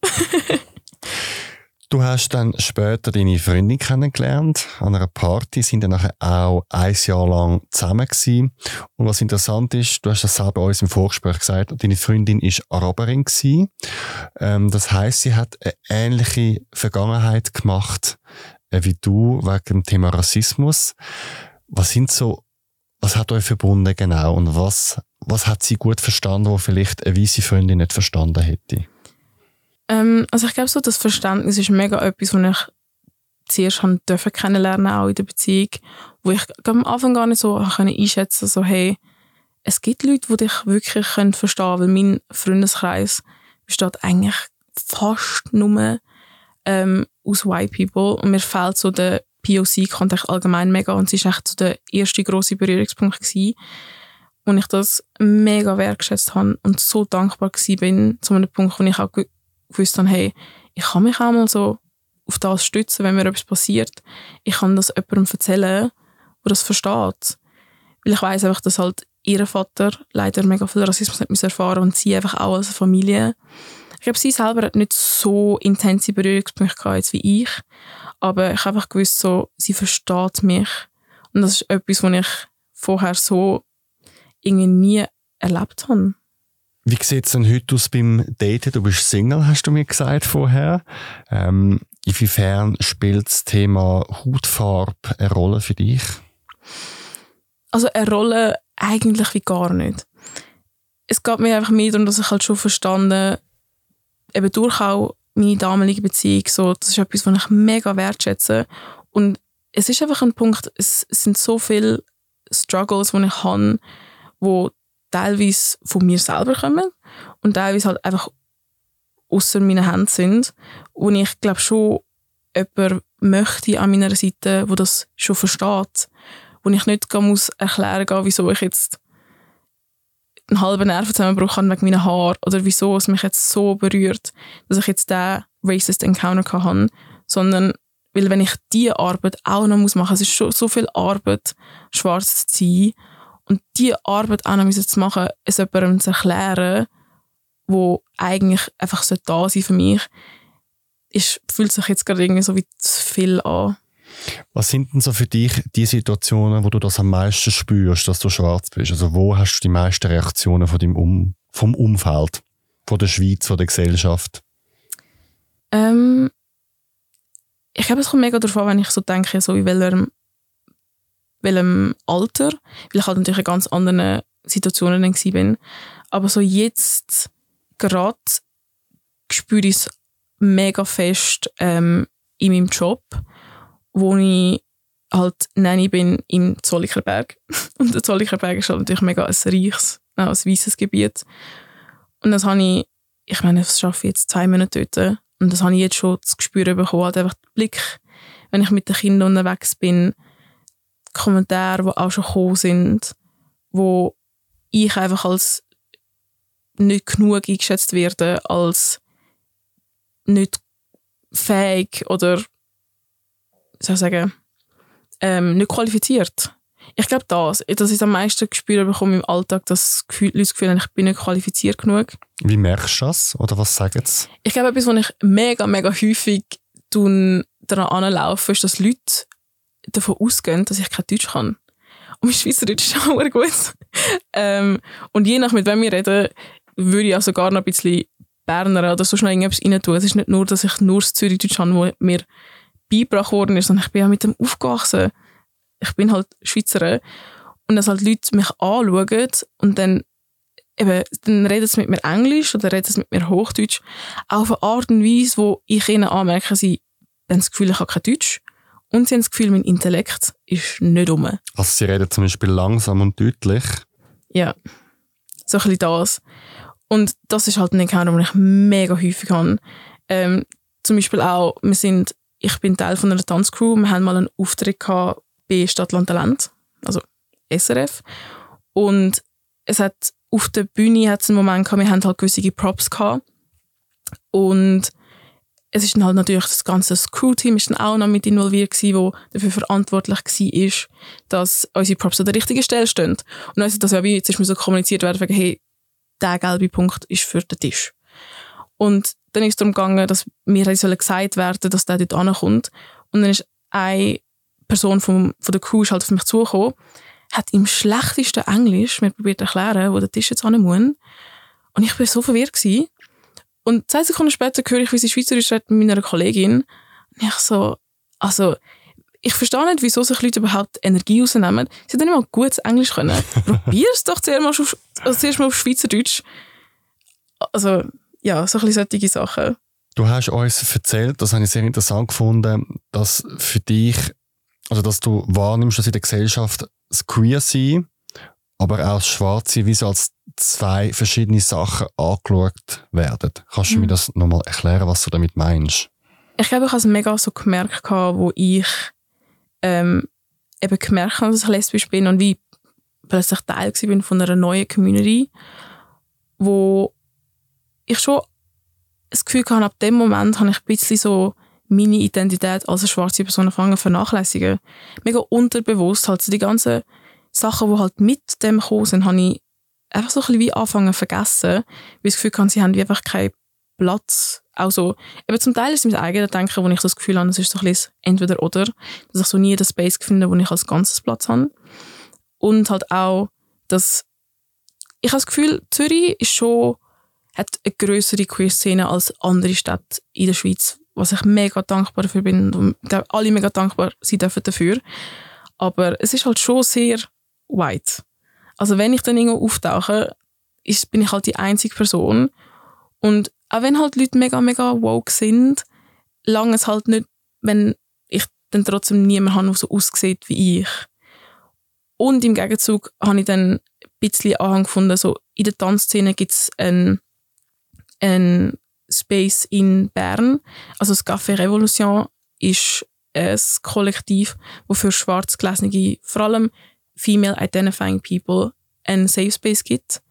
Du hast dann später deine Freundin kennengelernt an einer Party, sind dann nachher auch ein Jahr lang zusammen gewesen. Und was interessant ist, du hast das selber uns im Vorgespräch gesagt, deine Freundin ist Araberin gewesen. Ähm, das heißt, sie hat eine ähnliche Vergangenheit gemacht wie du wegen dem Thema Rassismus. Was sind so, was hat euch verbunden genau und was, was hat sie gut verstanden, wo vielleicht eine weise Freundin nicht verstanden hätte? Ähm, also ich glaube so, das Verständnis ist mega etwas, was ich zuerst haben dürfen kennenlernen, auch in der Beziehung, wo ich am Anfang gar nicht so einschätzen so hey, es gibt Leute, die dich wirklich verstehen können, weil mein Freundeskreis besteht eigentlich fast nur ähm, aus White People und mir fehlt so der POC-Kontext allgemein mega und es war echt so der erste grosse Berührungspunkt gewesen, wo ich das mega wertgeschätzt habe und so dankbar gewesen bin, zu einem Punkt, wo ich auch gewusst habe, hey, ich kann mich auch mal so auf das stützen, wenn mir etwas passiert. Ich kann das jemandem erzählen, der das versteht. Weil ich weiß einfach, dass halt ihr Vater leider mega viel Rassismus hat erfahren und sie einfach auch als Familie. Ich glaube, sie selber hat nicht so intensive Berührungspunkte gehabt wie ich, aber ich habe einfach gewusst, so, sie versteht mich. Und das ist etwas, was ich vorher so irgendwie nie erlebt habe. Wie sieht es denn heute aus beim Daten? Du bist Single, hast du mir gesagt vorher. Ähm, inwiefern spielt das Thema Hautfarbe eine Rolle für dich? Also eine Rolle eigentlich wie gar nicht. Es geht mir einfach mehr darum, dass ich halt schon verstanden, eben durch auch meine damalige Beziehung, so, das ist etwas, was ich mega wertschätze. Und es ist einfach ein Punkt, es sind so viele Struggles, die ich habe, wo teilweise von mir selber kommen und teilweise halt einfach außer meinen Händen sind, wo ich glaube schon jemand möchte an meiner Seite, wo das schon versteht, wo ich nicht muss erklären muss, wieso ich jetzt einen halben Nervenzusammenbruch habe wegen meiner Haare oder wieso es mich jetzt so berührt, dass ich jetzt diesen Racist Encounter habe, sondern weil wenn ich diese Arbeit auch noch machen muss, es ist schon so viel Arbeit, schwarz zu sein und diese Arbeit auch noch zu machen, es jemandem zu erklären, wo eigentlich einfach so da sein für mich, ist, fühlt sich jetzt gerade irgendwie so wie zu viel an. Was sind denn so für dich die Situationen, wo du das am meisten spürst, dass du schwarz bist? Also wo hast du die meisten Reaktionen von deinem um vom Umfeld, von der Schweiz, von der Gesellschaft? Ähm, ich glaube, es kommt mega darauf an, wenn ich so denke, so in welchem, welchem Alter, weil ich halt natürlich in ganz anderen Situationen bin. Aber so jetzt gerade spüre ich es mega fest ähm, in meinem Job, wo ich halt Nanny bin im Zollikerberg. [laughs] Und der Zollikerberg ist halt natürlich mega ein reiches, ein weißes Gebiet. Und das habe ich, ich meine, das schaffe ich jetzt zwei Monate dort. Und das habe ich jetzt schon zu spüren bekommen, halt einfach der Blick, wenn ich mit den Kindern unterwegs bin, die Kommentare, die auch schon gekommen sind, wo ich einfach als nicht genug eingeschätzt werde, als nicht fähig oder soll ich sagen, ähm, nicht qualifiziert. Ich glaube das, dass ich am meisten gespürt bekomme im Alltag, dass Gefühl, Leute das Gefühl haben, ich bin nicht qualifiziert genug. Wie merkst du das? Oder was sagen sie? Ich glaube, etwas, was ich mega, mega häufig daran anlaufe, ist, dass Leute davon ausgehen, dass ich kein Deutsch kann. Und mein Schweizerdeutsch ist [laughs] auch gut. ähm, und je nach mit wem wir reden, würde ich also gar noch ein bisschen Berner oder so schnell irgendetwas rein tun. Es ist nicht nur, dass ich nur das Zürichdeutsch habe, wo mir beigebracht worden ist, sondern ich bin ja mit dem aufgewachsen. Ich bin halt Schweizerin. Und dass halt Leute mich anschauen und dann eben, dann reden sie mit mir Englisch oder reden sie mit mir Hochdeutsch. Auf eine Art und Weise, wo ich ihnen anmerke, sie haben das Gefühl, ich habe kein Deutsch. Und sie haben das Gefühl, mein Intellekt ist nicht um. Also sie reden zum Beispiel langsam und deutlich? Ja, so ein bisschen das. Und das ist halt ein Encounter, den ich mega häufig habe. Ähm, zum Beispiel auch, wir sind, ich bin Teil von einer Tanzcrew, wir haben mal einen Auftritt gehabt bei Stadtland Talent, also SRF. Und es hat auf der Bühne hat es einen Moment gehabt, wir haben halt gewisse Props gehabt. Und es ist dann halt natürlich das ganze Crew-Team ist dann auch noch mit involviert gewesen, wo dafür verantwortlich war, dass unsere Props an der richtigen Stelle stehen. Und also das ja wie, jetzt ist mir so kommuniziert werden, hey, der gelbe Punkt ist für den Tisch. Und dann ist es darum gegangen, dass mir gesagt werden dass der dort ankommt. Und dann ist eine Person vom, von der Crew halt auf mich zugekommen, hat im schlechtesten Englisch mir probiert zu erklären, wo der Tisch jetzt hin muss. Und ich war so verwirrt. Gewesen. Und zwei Sekunden später höre ich, wie sie Schweizerisch redet mit meiner Kollegin. Und ich so, also, ich verstehe nicht, wieso sich Leute überhaupt Energie rausnehmen. Sie haben nicht mal gutes Englisch können. [laughs] Probier es doch zuerst mal, auf, also zuerst mal auf Schweizerdeutsch. Also, ja, so ein bisschen solche Sachen. Du hast uns erzählt, das habe ich sehr interessant gefunden, dass für dich, also dass du wahrnimmst, dass in der Gesellschaft das Queer sein, aber auch das Schwarze wie so als zwei verschiedene Sachen angeschaut werden. Kannst du mhm. mir das nochmal erklären, was du damit meinst? Ich glaube, ich habe es mega so gemerkt, wo ich ähm, eben gemerkt habe, dass ich lesbisch bin und wie plötzlich Teil bin von einer neuen Community, wo ich schon das Gefühl hatte, ab dem Moment habe ich ein bisschen so meine Identität als eine schwarze Person angefangen vernachlässigen. Mega unterbewusst, halt so die ganzen Sachen, die halt mit dem gekommen sind, habe ich einfach so ein bisschen wie anfangen vergessen, weil ich das Gefühl hatte, sie haben wie einfach keinen Platz also, eben zum Teil ist es mein eigenes Denken, wo ich das Gefühl habe, es ist so ein bisschen entweder oder, dass ich so nie den Space finde, wo ich als ganzes Platz habe. Und halt auch, dass ich habe das Gefühl, Zürich ist schon, hat eine größere Queer-Szene als andere Städte in der Schweiz, was ich mega dankbar dafür bin und alle mega dankbar sein dürfen dafür. Aber es ist halt schon sehr white. Also wenn ich dann irgendwo auftauche, ist, bin ich halt die einzige Person und auch wenn halt Leute mega, mega woke sind, lange es halt nicht, wenn ich dann trotzdem niemanden habe, der so aussieht wie ich. Und im Gegenzug habe ich dann, bisschen Anhang gefunden, so in der Tanzszene gibt es einen, einen Space in Bern. Also das Café Revolution ist ein Kollektiv, das für schwarzgelesene, vor allem female identifying people, einen Safe Space gibt.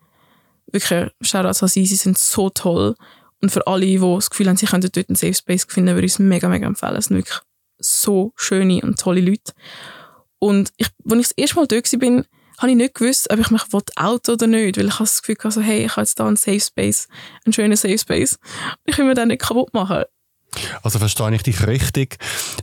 Wirklich, Shoutouts an sie, sie sind so toll. Und für alle, die das Gefühl haben, sie könnten dort einen Safe Space finden, würde ich es mega, mega empfehlen. Es sind wirklich so schöne und tolle Leute. Und ich, als ich das erste Mal dort war, habe ich nicht gewusst, ob ich mich auto oder nicht, weil ich habe das Gefühl hatte, hey, ich habe jetzt da einen Safe Space, einen schönen Safe Space. Ich will mir den nicht kaputt machen. Also verstehe ich dich richtig.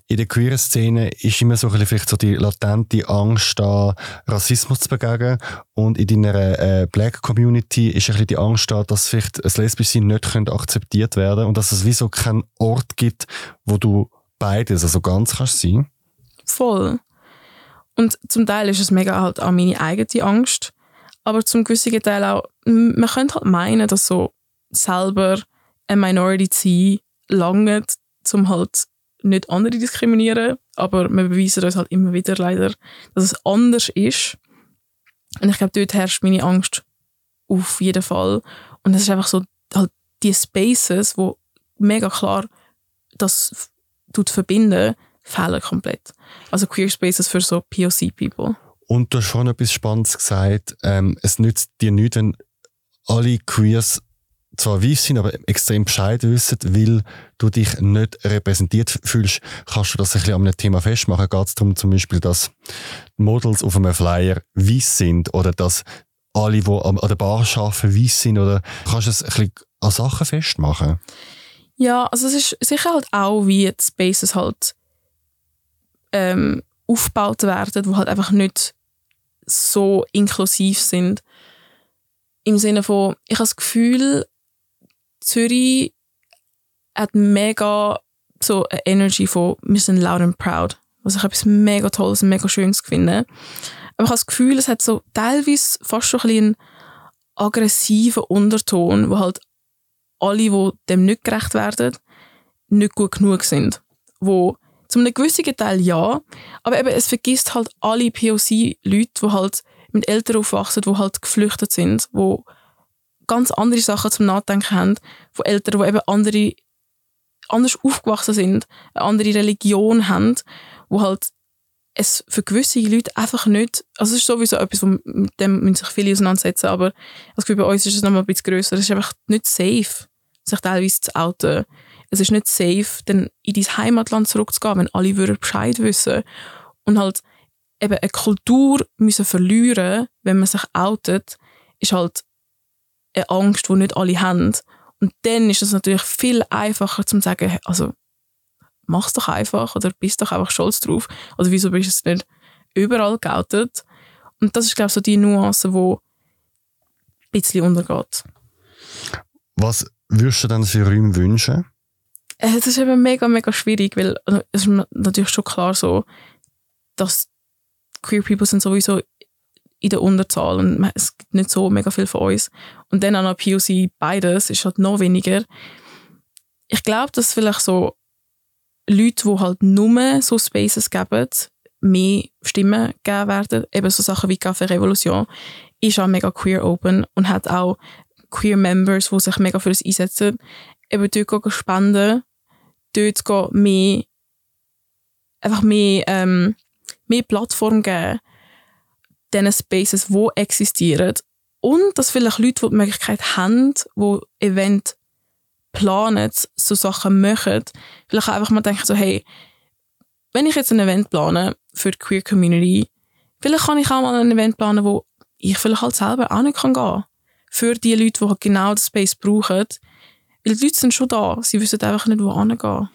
In der queeren Szene ist immer so ein bisschen vielleicht so die latente Angst da, Rassismus zu begegnen. Und in deiner äh, Black Community ist ein bisschen die Angst da, dass vielleicht das Lesbischsein nicht akzeptiert werden und dass es wie so keinen Ort gibt, wo du beides, also ganz kannst sein. Voll. Und zum Teil ist es mega halt auch meine eigene Angst. Aber zum gewissen Teil auch, man könnte halt meinen, dass so selber eine Minority zu sein, lange, um halt nicht andere diskriminieren. Aber wir beweisen uns halt immer wieder leider, dass es anders ist. Und ich glaube, dort herrscht meine Angst auf jeden Fall. Und es ist einfach so, halt die Spaces, wo mega klar das verbinden, fehlen komplett. Also Queer Spaces für so POC-People. Und du hast vorhin etwas Spannendes gesagt. Ähm, es nützt dir nichts, wenn alle Queers zwar weiß sind, aber extrem Bescheid wissen, weil du dich nicht repräsentiert fühlst, kannst du das ein bisschen an einem Thema festmachen. Geht es darum zum Beispiel, dass Models auf einem Flyer weiß sind oder dass alle, die an der Bar arbeiten, weiß sind oder kannst du es ein bisschen an Sachen festmachen? Ja, also es ist sicher halt auch, wie die Spaces halt ähm, aufgebaut werden, die halt einfach nicht so inklusiv sind. Im Sinne von, ich habe das Gefühl, Zürich hat mega so eine Energy von, wir sind loud and proud. Was ich etwas mega Tolles und mega Schönes finde. Aber ich habe das Gefühl, es hat so teilweise fast schon ein bisschen aggressiven Unterton, wo halt alle, die dem nicht gerecht werden, nicht gut genug sind. Wo zum einem gewissen Teil ja, aber eben, es vergisst halt alle POC-Leute, die halt mit Eltern aufwachsen, die halt geflüchtet sind, die ganz andere Sachen zum Nachdenken haben, von Eltern, die eben andere, anders aufgewachsen sind, eine andere Religion haben, wo halt es für gewisse Leute einfach nicht, also es ist sowieso etwas, mit dem müssen sich viele auseinandersetzen, aber das Gefühl, bei uns ist es noch mal ein bisschen grösser. Es ist einfach nicht safe, sich teilweise zu outen es ist nicht safe, dann in dein Heimatland zurückzugehen, wenn alle würden Bescheid wissen. Und halt eben eine Kultur müssen verlieren, wenn man sich outet, ist halt eine Angst, die nicht alle haben. Und dann ist es natürlich viel einfacher zu sagen, also mach's doch einfach oder bist doch einfach stolz drauf. Oder wieso bist du nicht überall geoutet? Und das ist, glaube ich, so die Nuance, die ein bisschen untergeht. Was würdest du denn für Räume wünschen? Äh, es ist eben mega, mega schwierig, weil also, es ist natürlich schon klar so, dass Queer People sind sowieso in der Unterzahl und es gibt nicht so mega viel von uns. Und dann auch noch POC, beides, ist halt noch weniger. Ich glaube, dass vielleicht so Leute, die halt nur so Spaces geben, mehr Stimmen geben werden. Eben so Sachen wie Café Revolution ist auch mega queer open und hat auch queer Members, die sich mega für das einsetzen. Eben dort spenden dort mehr, einfach mehr, ähm, mehr Plattform geben, diesen Spaces, die existieren. Und dass vielleicht Leute, die die Möglichkeit haben, die Event planen, so Sachen machen, vielleicht einfach mal denken so, hey, wenn ich jetzt ein Event plane für die Queer Community, vielleicht kann ich auch mal ein Event planen, wo ich vielleicht halt selber auch nicht gehen kann. Für die Leute, die halt genau das Space brauchen, weil die Leute sind schon da, sie wissen einfach nicht, wo hingehen.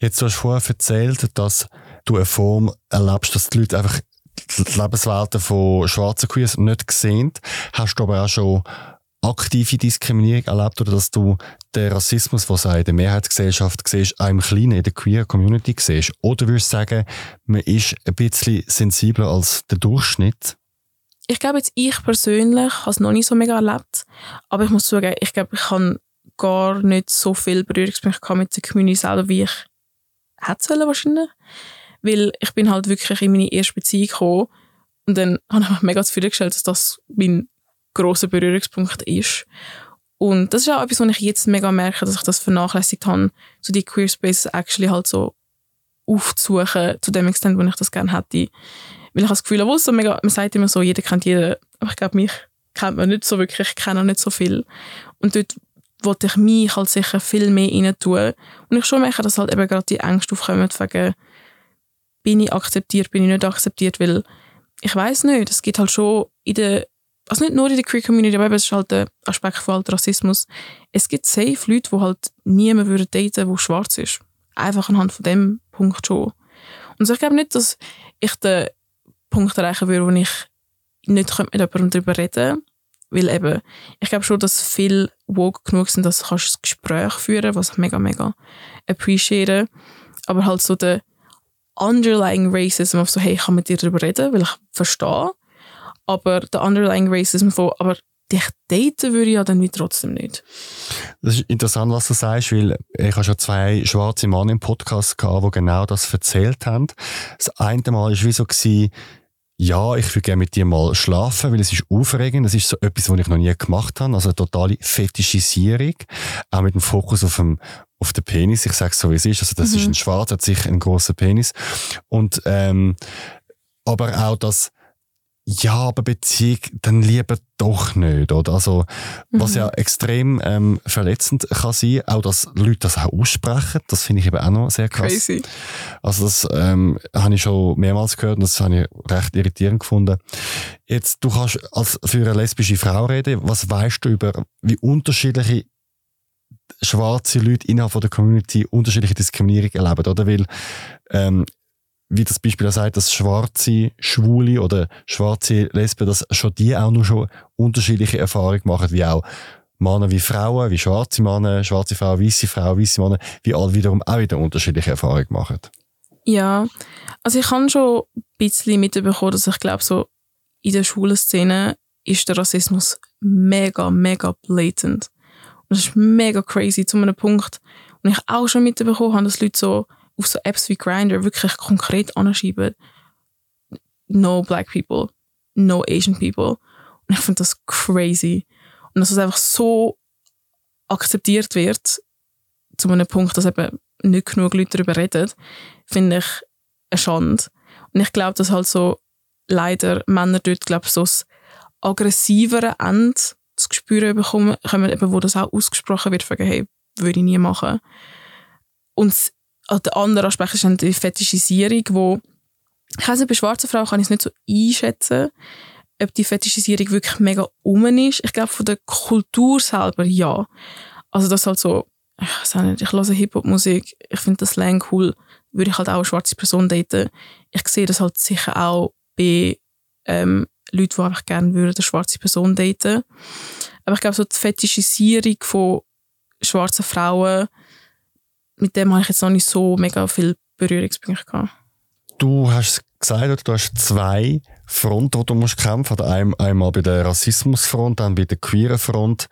Jetzt hast du vorher erzählt, dass du eine Form erlebst, dass die Leute einfach die Lebenswelten von schwarzen Queers nicht sehen. Hast du aber auch schon aktive Diskriminierung erlebt oder dass du den Rassismus, was auch in der Mehrheitsgesellschaft siehst, auch im Kleinen, in der queer Community siehst? Oder würdest du sagen, man ist ein bisschen sensibler als der Durchschnitt? Ich glaube jetzt, ich persönlich habe es noch nicht so mega erlebt. Aber ich muss sagen, ich glaube, ich kann gar nicht so viel Berührungspunkte mit der Community selber, wie ich hätte sollen wahrscheinlich. Weil ich bin halt wirklich in meine erste Beziehung gekommen und dann habe ich mir mega zufriedengestellt, dass das mein grosser Berührungspunkt ist. Und das ist auch etwas, was ich jetzt mega merke, dass ich das vernachlässigt habe, so die Queer Spaces actually halt so aufzusuchen, zu dem Extent, wo ich das gerne hätte. Weil ich habe das Gefühl, obwohl so mega, man sagt immer so, jeder kennt jeden, aber ich glaube, mich kennt man nicht so wirklich, ich kenne auch nicht so viel. Und dort wollte ich mich halt sicher viel mehr rein tun. Und ich schon merke, dass halt eben gerade die Ängste aufkommen, wegen, bin ich akzeptiert, bin ich nicht akzeptiert, weil ich weiß nicht, es gibt halt schon in der, also nicht nur in der Queer Community, aber es ist halt der Aspekt von halt Rassismus. Es gibt safe Leute, die halt niemand würden daten, der schwarz ist. Einfach anhand von dem Punkt schon. Und so, ich glaube nicht, dass ich den Punkt erreichen würde, wo ich nicht mit jemandem darüber reden weil eben, ich glaube schon, dass viele woke genug sind, dass du ein Gespräch führen was ich mega, mega appreciate. Aber halt so der underlying Racism auf so, hey, ich kann mit dir darüber reden, weil ich verstehe. Aber der underlying Racism von, aber dich daten würde ich ja dann trotzdem nicht. Das ist interessant, was du sagst, weil ich habe schon zwei schwarze Männer im Podcast gehabt, die genau das erzählt haben. Das eine Mal war wie so, gewesen, ja, ich würde gerne mit dir mal schlafen, weil es ist aufregend. Das ist so etwas, was ich noch nie gemacht habe. Also eine totale Fetischisierung. Auch mit dem Fokus auf dem, auf den Penis. Ich sage es so, wie es ist. Also das mhm. ist ein Schwarz, hat sich einen grossen Penis. Und, ähm, aber auch das, ja, aber Beziehung dann lieber doch nicht, oder? Also, mhm. was ja extrem ähm, verletzend kann sein, auch dass Leute das auch aussprechen, das finde ich eben auch noch sehr krass. Crazy. Also das ähm, habe ich schon mehrmals gehört und das habe ich recht irritierend gefunden. Jetzt, du kannst als für eine lesbische Frau reden, was weißt du über, wie unterschiedliche schwarze Leute innerhalb der Community unterschiedliche Diskriminierung erleben, oder? Weil ähm, wie das Beispiel sagt, dass schwarze Schwule oder schwarze Lesben, dass schon die auch noch schon unterschiedliche Erfahrungen machen, wie auch Männer wie Frauen, wie schwarze Männer, schwarze Frauen, weiße Frauen, weiße Männer, wie alle wiederum auch wieder unterschiedliche Erfahrungen machen. Ja, also ich habe schon ein bisschen mitbekommen, dass ich glaube, so in der Schulenszene ist der Rassismus mega, mega blatant. Und das ist mega crazy zu einem Punkt. Und ich auch schon mitbekommen habe, dass Leute so auf so Apps wie Grindr wirklich konkret anschreiben, no black people, no Asian people. Und ich finde das crazy. Und dass es einfach so akzeptiert wird, zu einem Punkt, dass eben nicht genug Leute darüber reden, finde ich eine Schande. Und ich glaube, dass halt so leider Männer dort, glaube so das aggressivere Ende zu spüren bekommen, eben, wo das auch ausgesprochen wird, von hey, würde ich nie machen. Und der andere Aspekt ist dann die Fetischisierung, wo ich weiß nicht, bei schwarzen Frauen kann ich es nicht so einschätzen, ob die Fetischisierung wirklich mega um ist. Ich glaube, von der Kultur selber ja. Also das halt so, ich weiß nicht, ich höre Hip-Hop-Musik, ich finde das Slang cool, würde ich halt auch eine schwarze Person daten. Ich sehe das halt sicher auch bei ähm, Leuten, die einfach gerne würden eine schwarze Person daten. Aber ich glaube, so die Fetischisierung von schwarzen Frauen mit dem habe ich jetzt noch nicht so mega viel Berührungspunkte gehabt. Du hast gesagt, du hast zwei Fronten, die du musst kämpfen musst. Einmal bei der Rassismusfront, dann bei der queeren Front.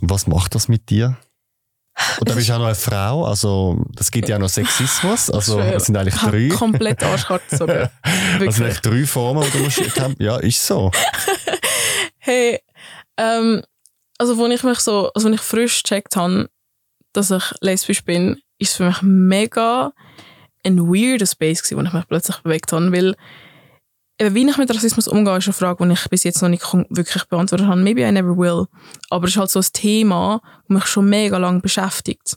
Was macht das mit dir? Und dann bist du auch noch eine Frau, also das gibt ja auch noch Sexismus, [laughs] also es sind eigentlich drei. Komplett Arschkarte [laughs] sogar. also sind eigentlich drei Formen, die du musst kämpfen. Ja, ist so. [laughs] hey, ähm, also wo ich mich so, also wenn ich frisch gecheckt habe, dass ich lesbisch bin, ist für mich mega ein weirder Space gewesen, wo ich mich plötzlich bewegt habe, weil eben, wie ich mit Rassismus umgehe, ist eine Frage, die ich bis jetzt noch nicht wirklich beantwortet habe. Maybe I never will. Aber es ist halt so ein Thema, das mich schon mega lange beschäftigt.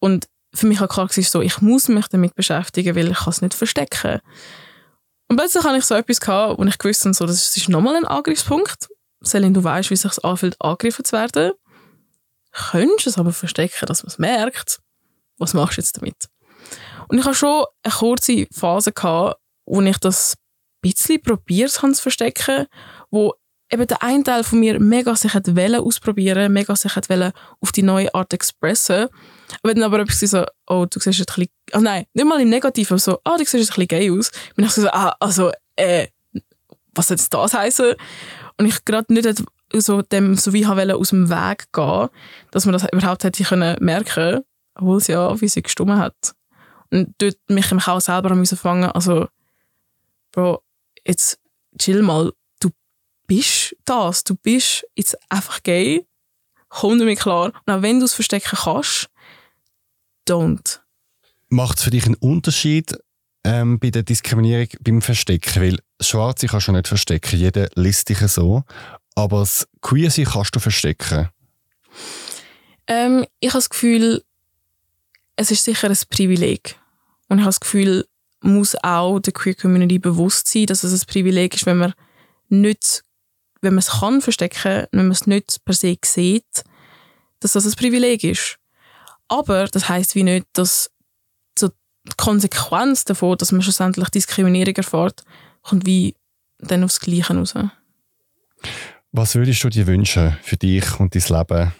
Und für mich war klar, so, ich muss mich damit beschäftigen, weil ich es nicht verstecken Und plötzlich hatte ich so etwas, gehabt, wo ich gewusst habe, so, das ist nochmal ein Angriffspunkt. Selin, du weißt, wie es sich anfühlt, angegriffen zu werden. Könntest es aber verstecken, dass man es merkt was machst du jetzt damit? Und ich hatte schon eine kurze Phase, gehabt, wo ich das ein bisschen probiert habe zu verstecken, wo eben der eine Teil von mir mega sich hat ausprobieren, mega sich hat auf die neue Art expressen. Aber dann aber etwas so, oh, du siehst jetzt ein bisschen, oh nein, nicht mal im Negativen, aber so, ah, oh, du siehst jetzt ein bisschen gay aus. Bin ich so, ah, also, äh, was soll das heißen? Und ich gerade nicht so dem, so wie ich aus dem Weg gehen, dass man das überhaupt hätte können merken obwohl sie ja wie sie gestummen hat. Und dort mich im auch selber müssen fangen, also, Bro, jetzt chill mal, du bist das. Du bist jetzt einfach gay. Komm damit klar. Und auch wenn du es verstecken kannst, don't. Macht es für dich einen Unterschied ähm, bei der Diskriminierung beim Verstecken? Weil Schwarze kannst du nicht verstecken, jeder liest dich so. Aber das Queer-Sein kannst du verstecken. Ähm, ich habe das Gefühl, es ist sicher ein Privileg. Und ich habe das Gefühl, muss auch der Queer Community bewusst sein, dass es ein Privileg ist, wenn man nicht, wenn man es kann verstecken, wenn man es nicht per se sieht, dass das ein Privileg ist. Aber das heißt wie nicht, dass so die Konsequenz davon, dass man schlussendlich Diskriminierung erfährt, kommt wie dann aufs Gleiche raus. Was würdest du dir wünschen für dich und dein Leben?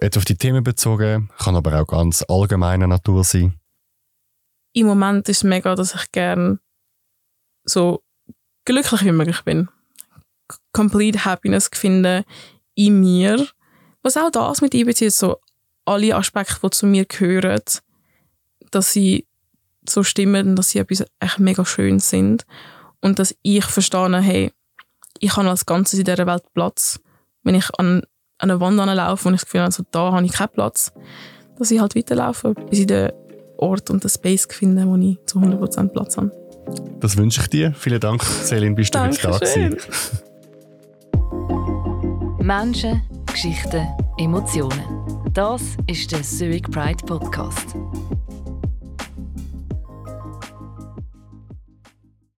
Jetzt auf die Themen bezogen, kann aber auch ganz allgemeiner Natur sein. Im Moment ist es mega, dass ich gerne so glücklich wie möglich bin. Complete Happiness finde in mir. Was auch das mit einbezieht, so alle Aspekte, die zu mir gehören, dass sie so stimmen und dass sie etwas echt mega schön sind. Und dass ich verstehe, hey, ich habe als Ganzes in dieser Welt Platz. Wenn ich an, an eine Wand laufe und ich das Gefühl habe, also da habe ich keinen Platz, dass ich halt weiterlaufe, bis ich den Ort und den Space finde, wo ich zu 100% Platz habe. Das wünsche ich dir. Vielen Dank, Selin, bist du heute da gewesen. [laughs] Menschen, Geschichten, Emotionen. Das ist der Zurich Pride Podcast.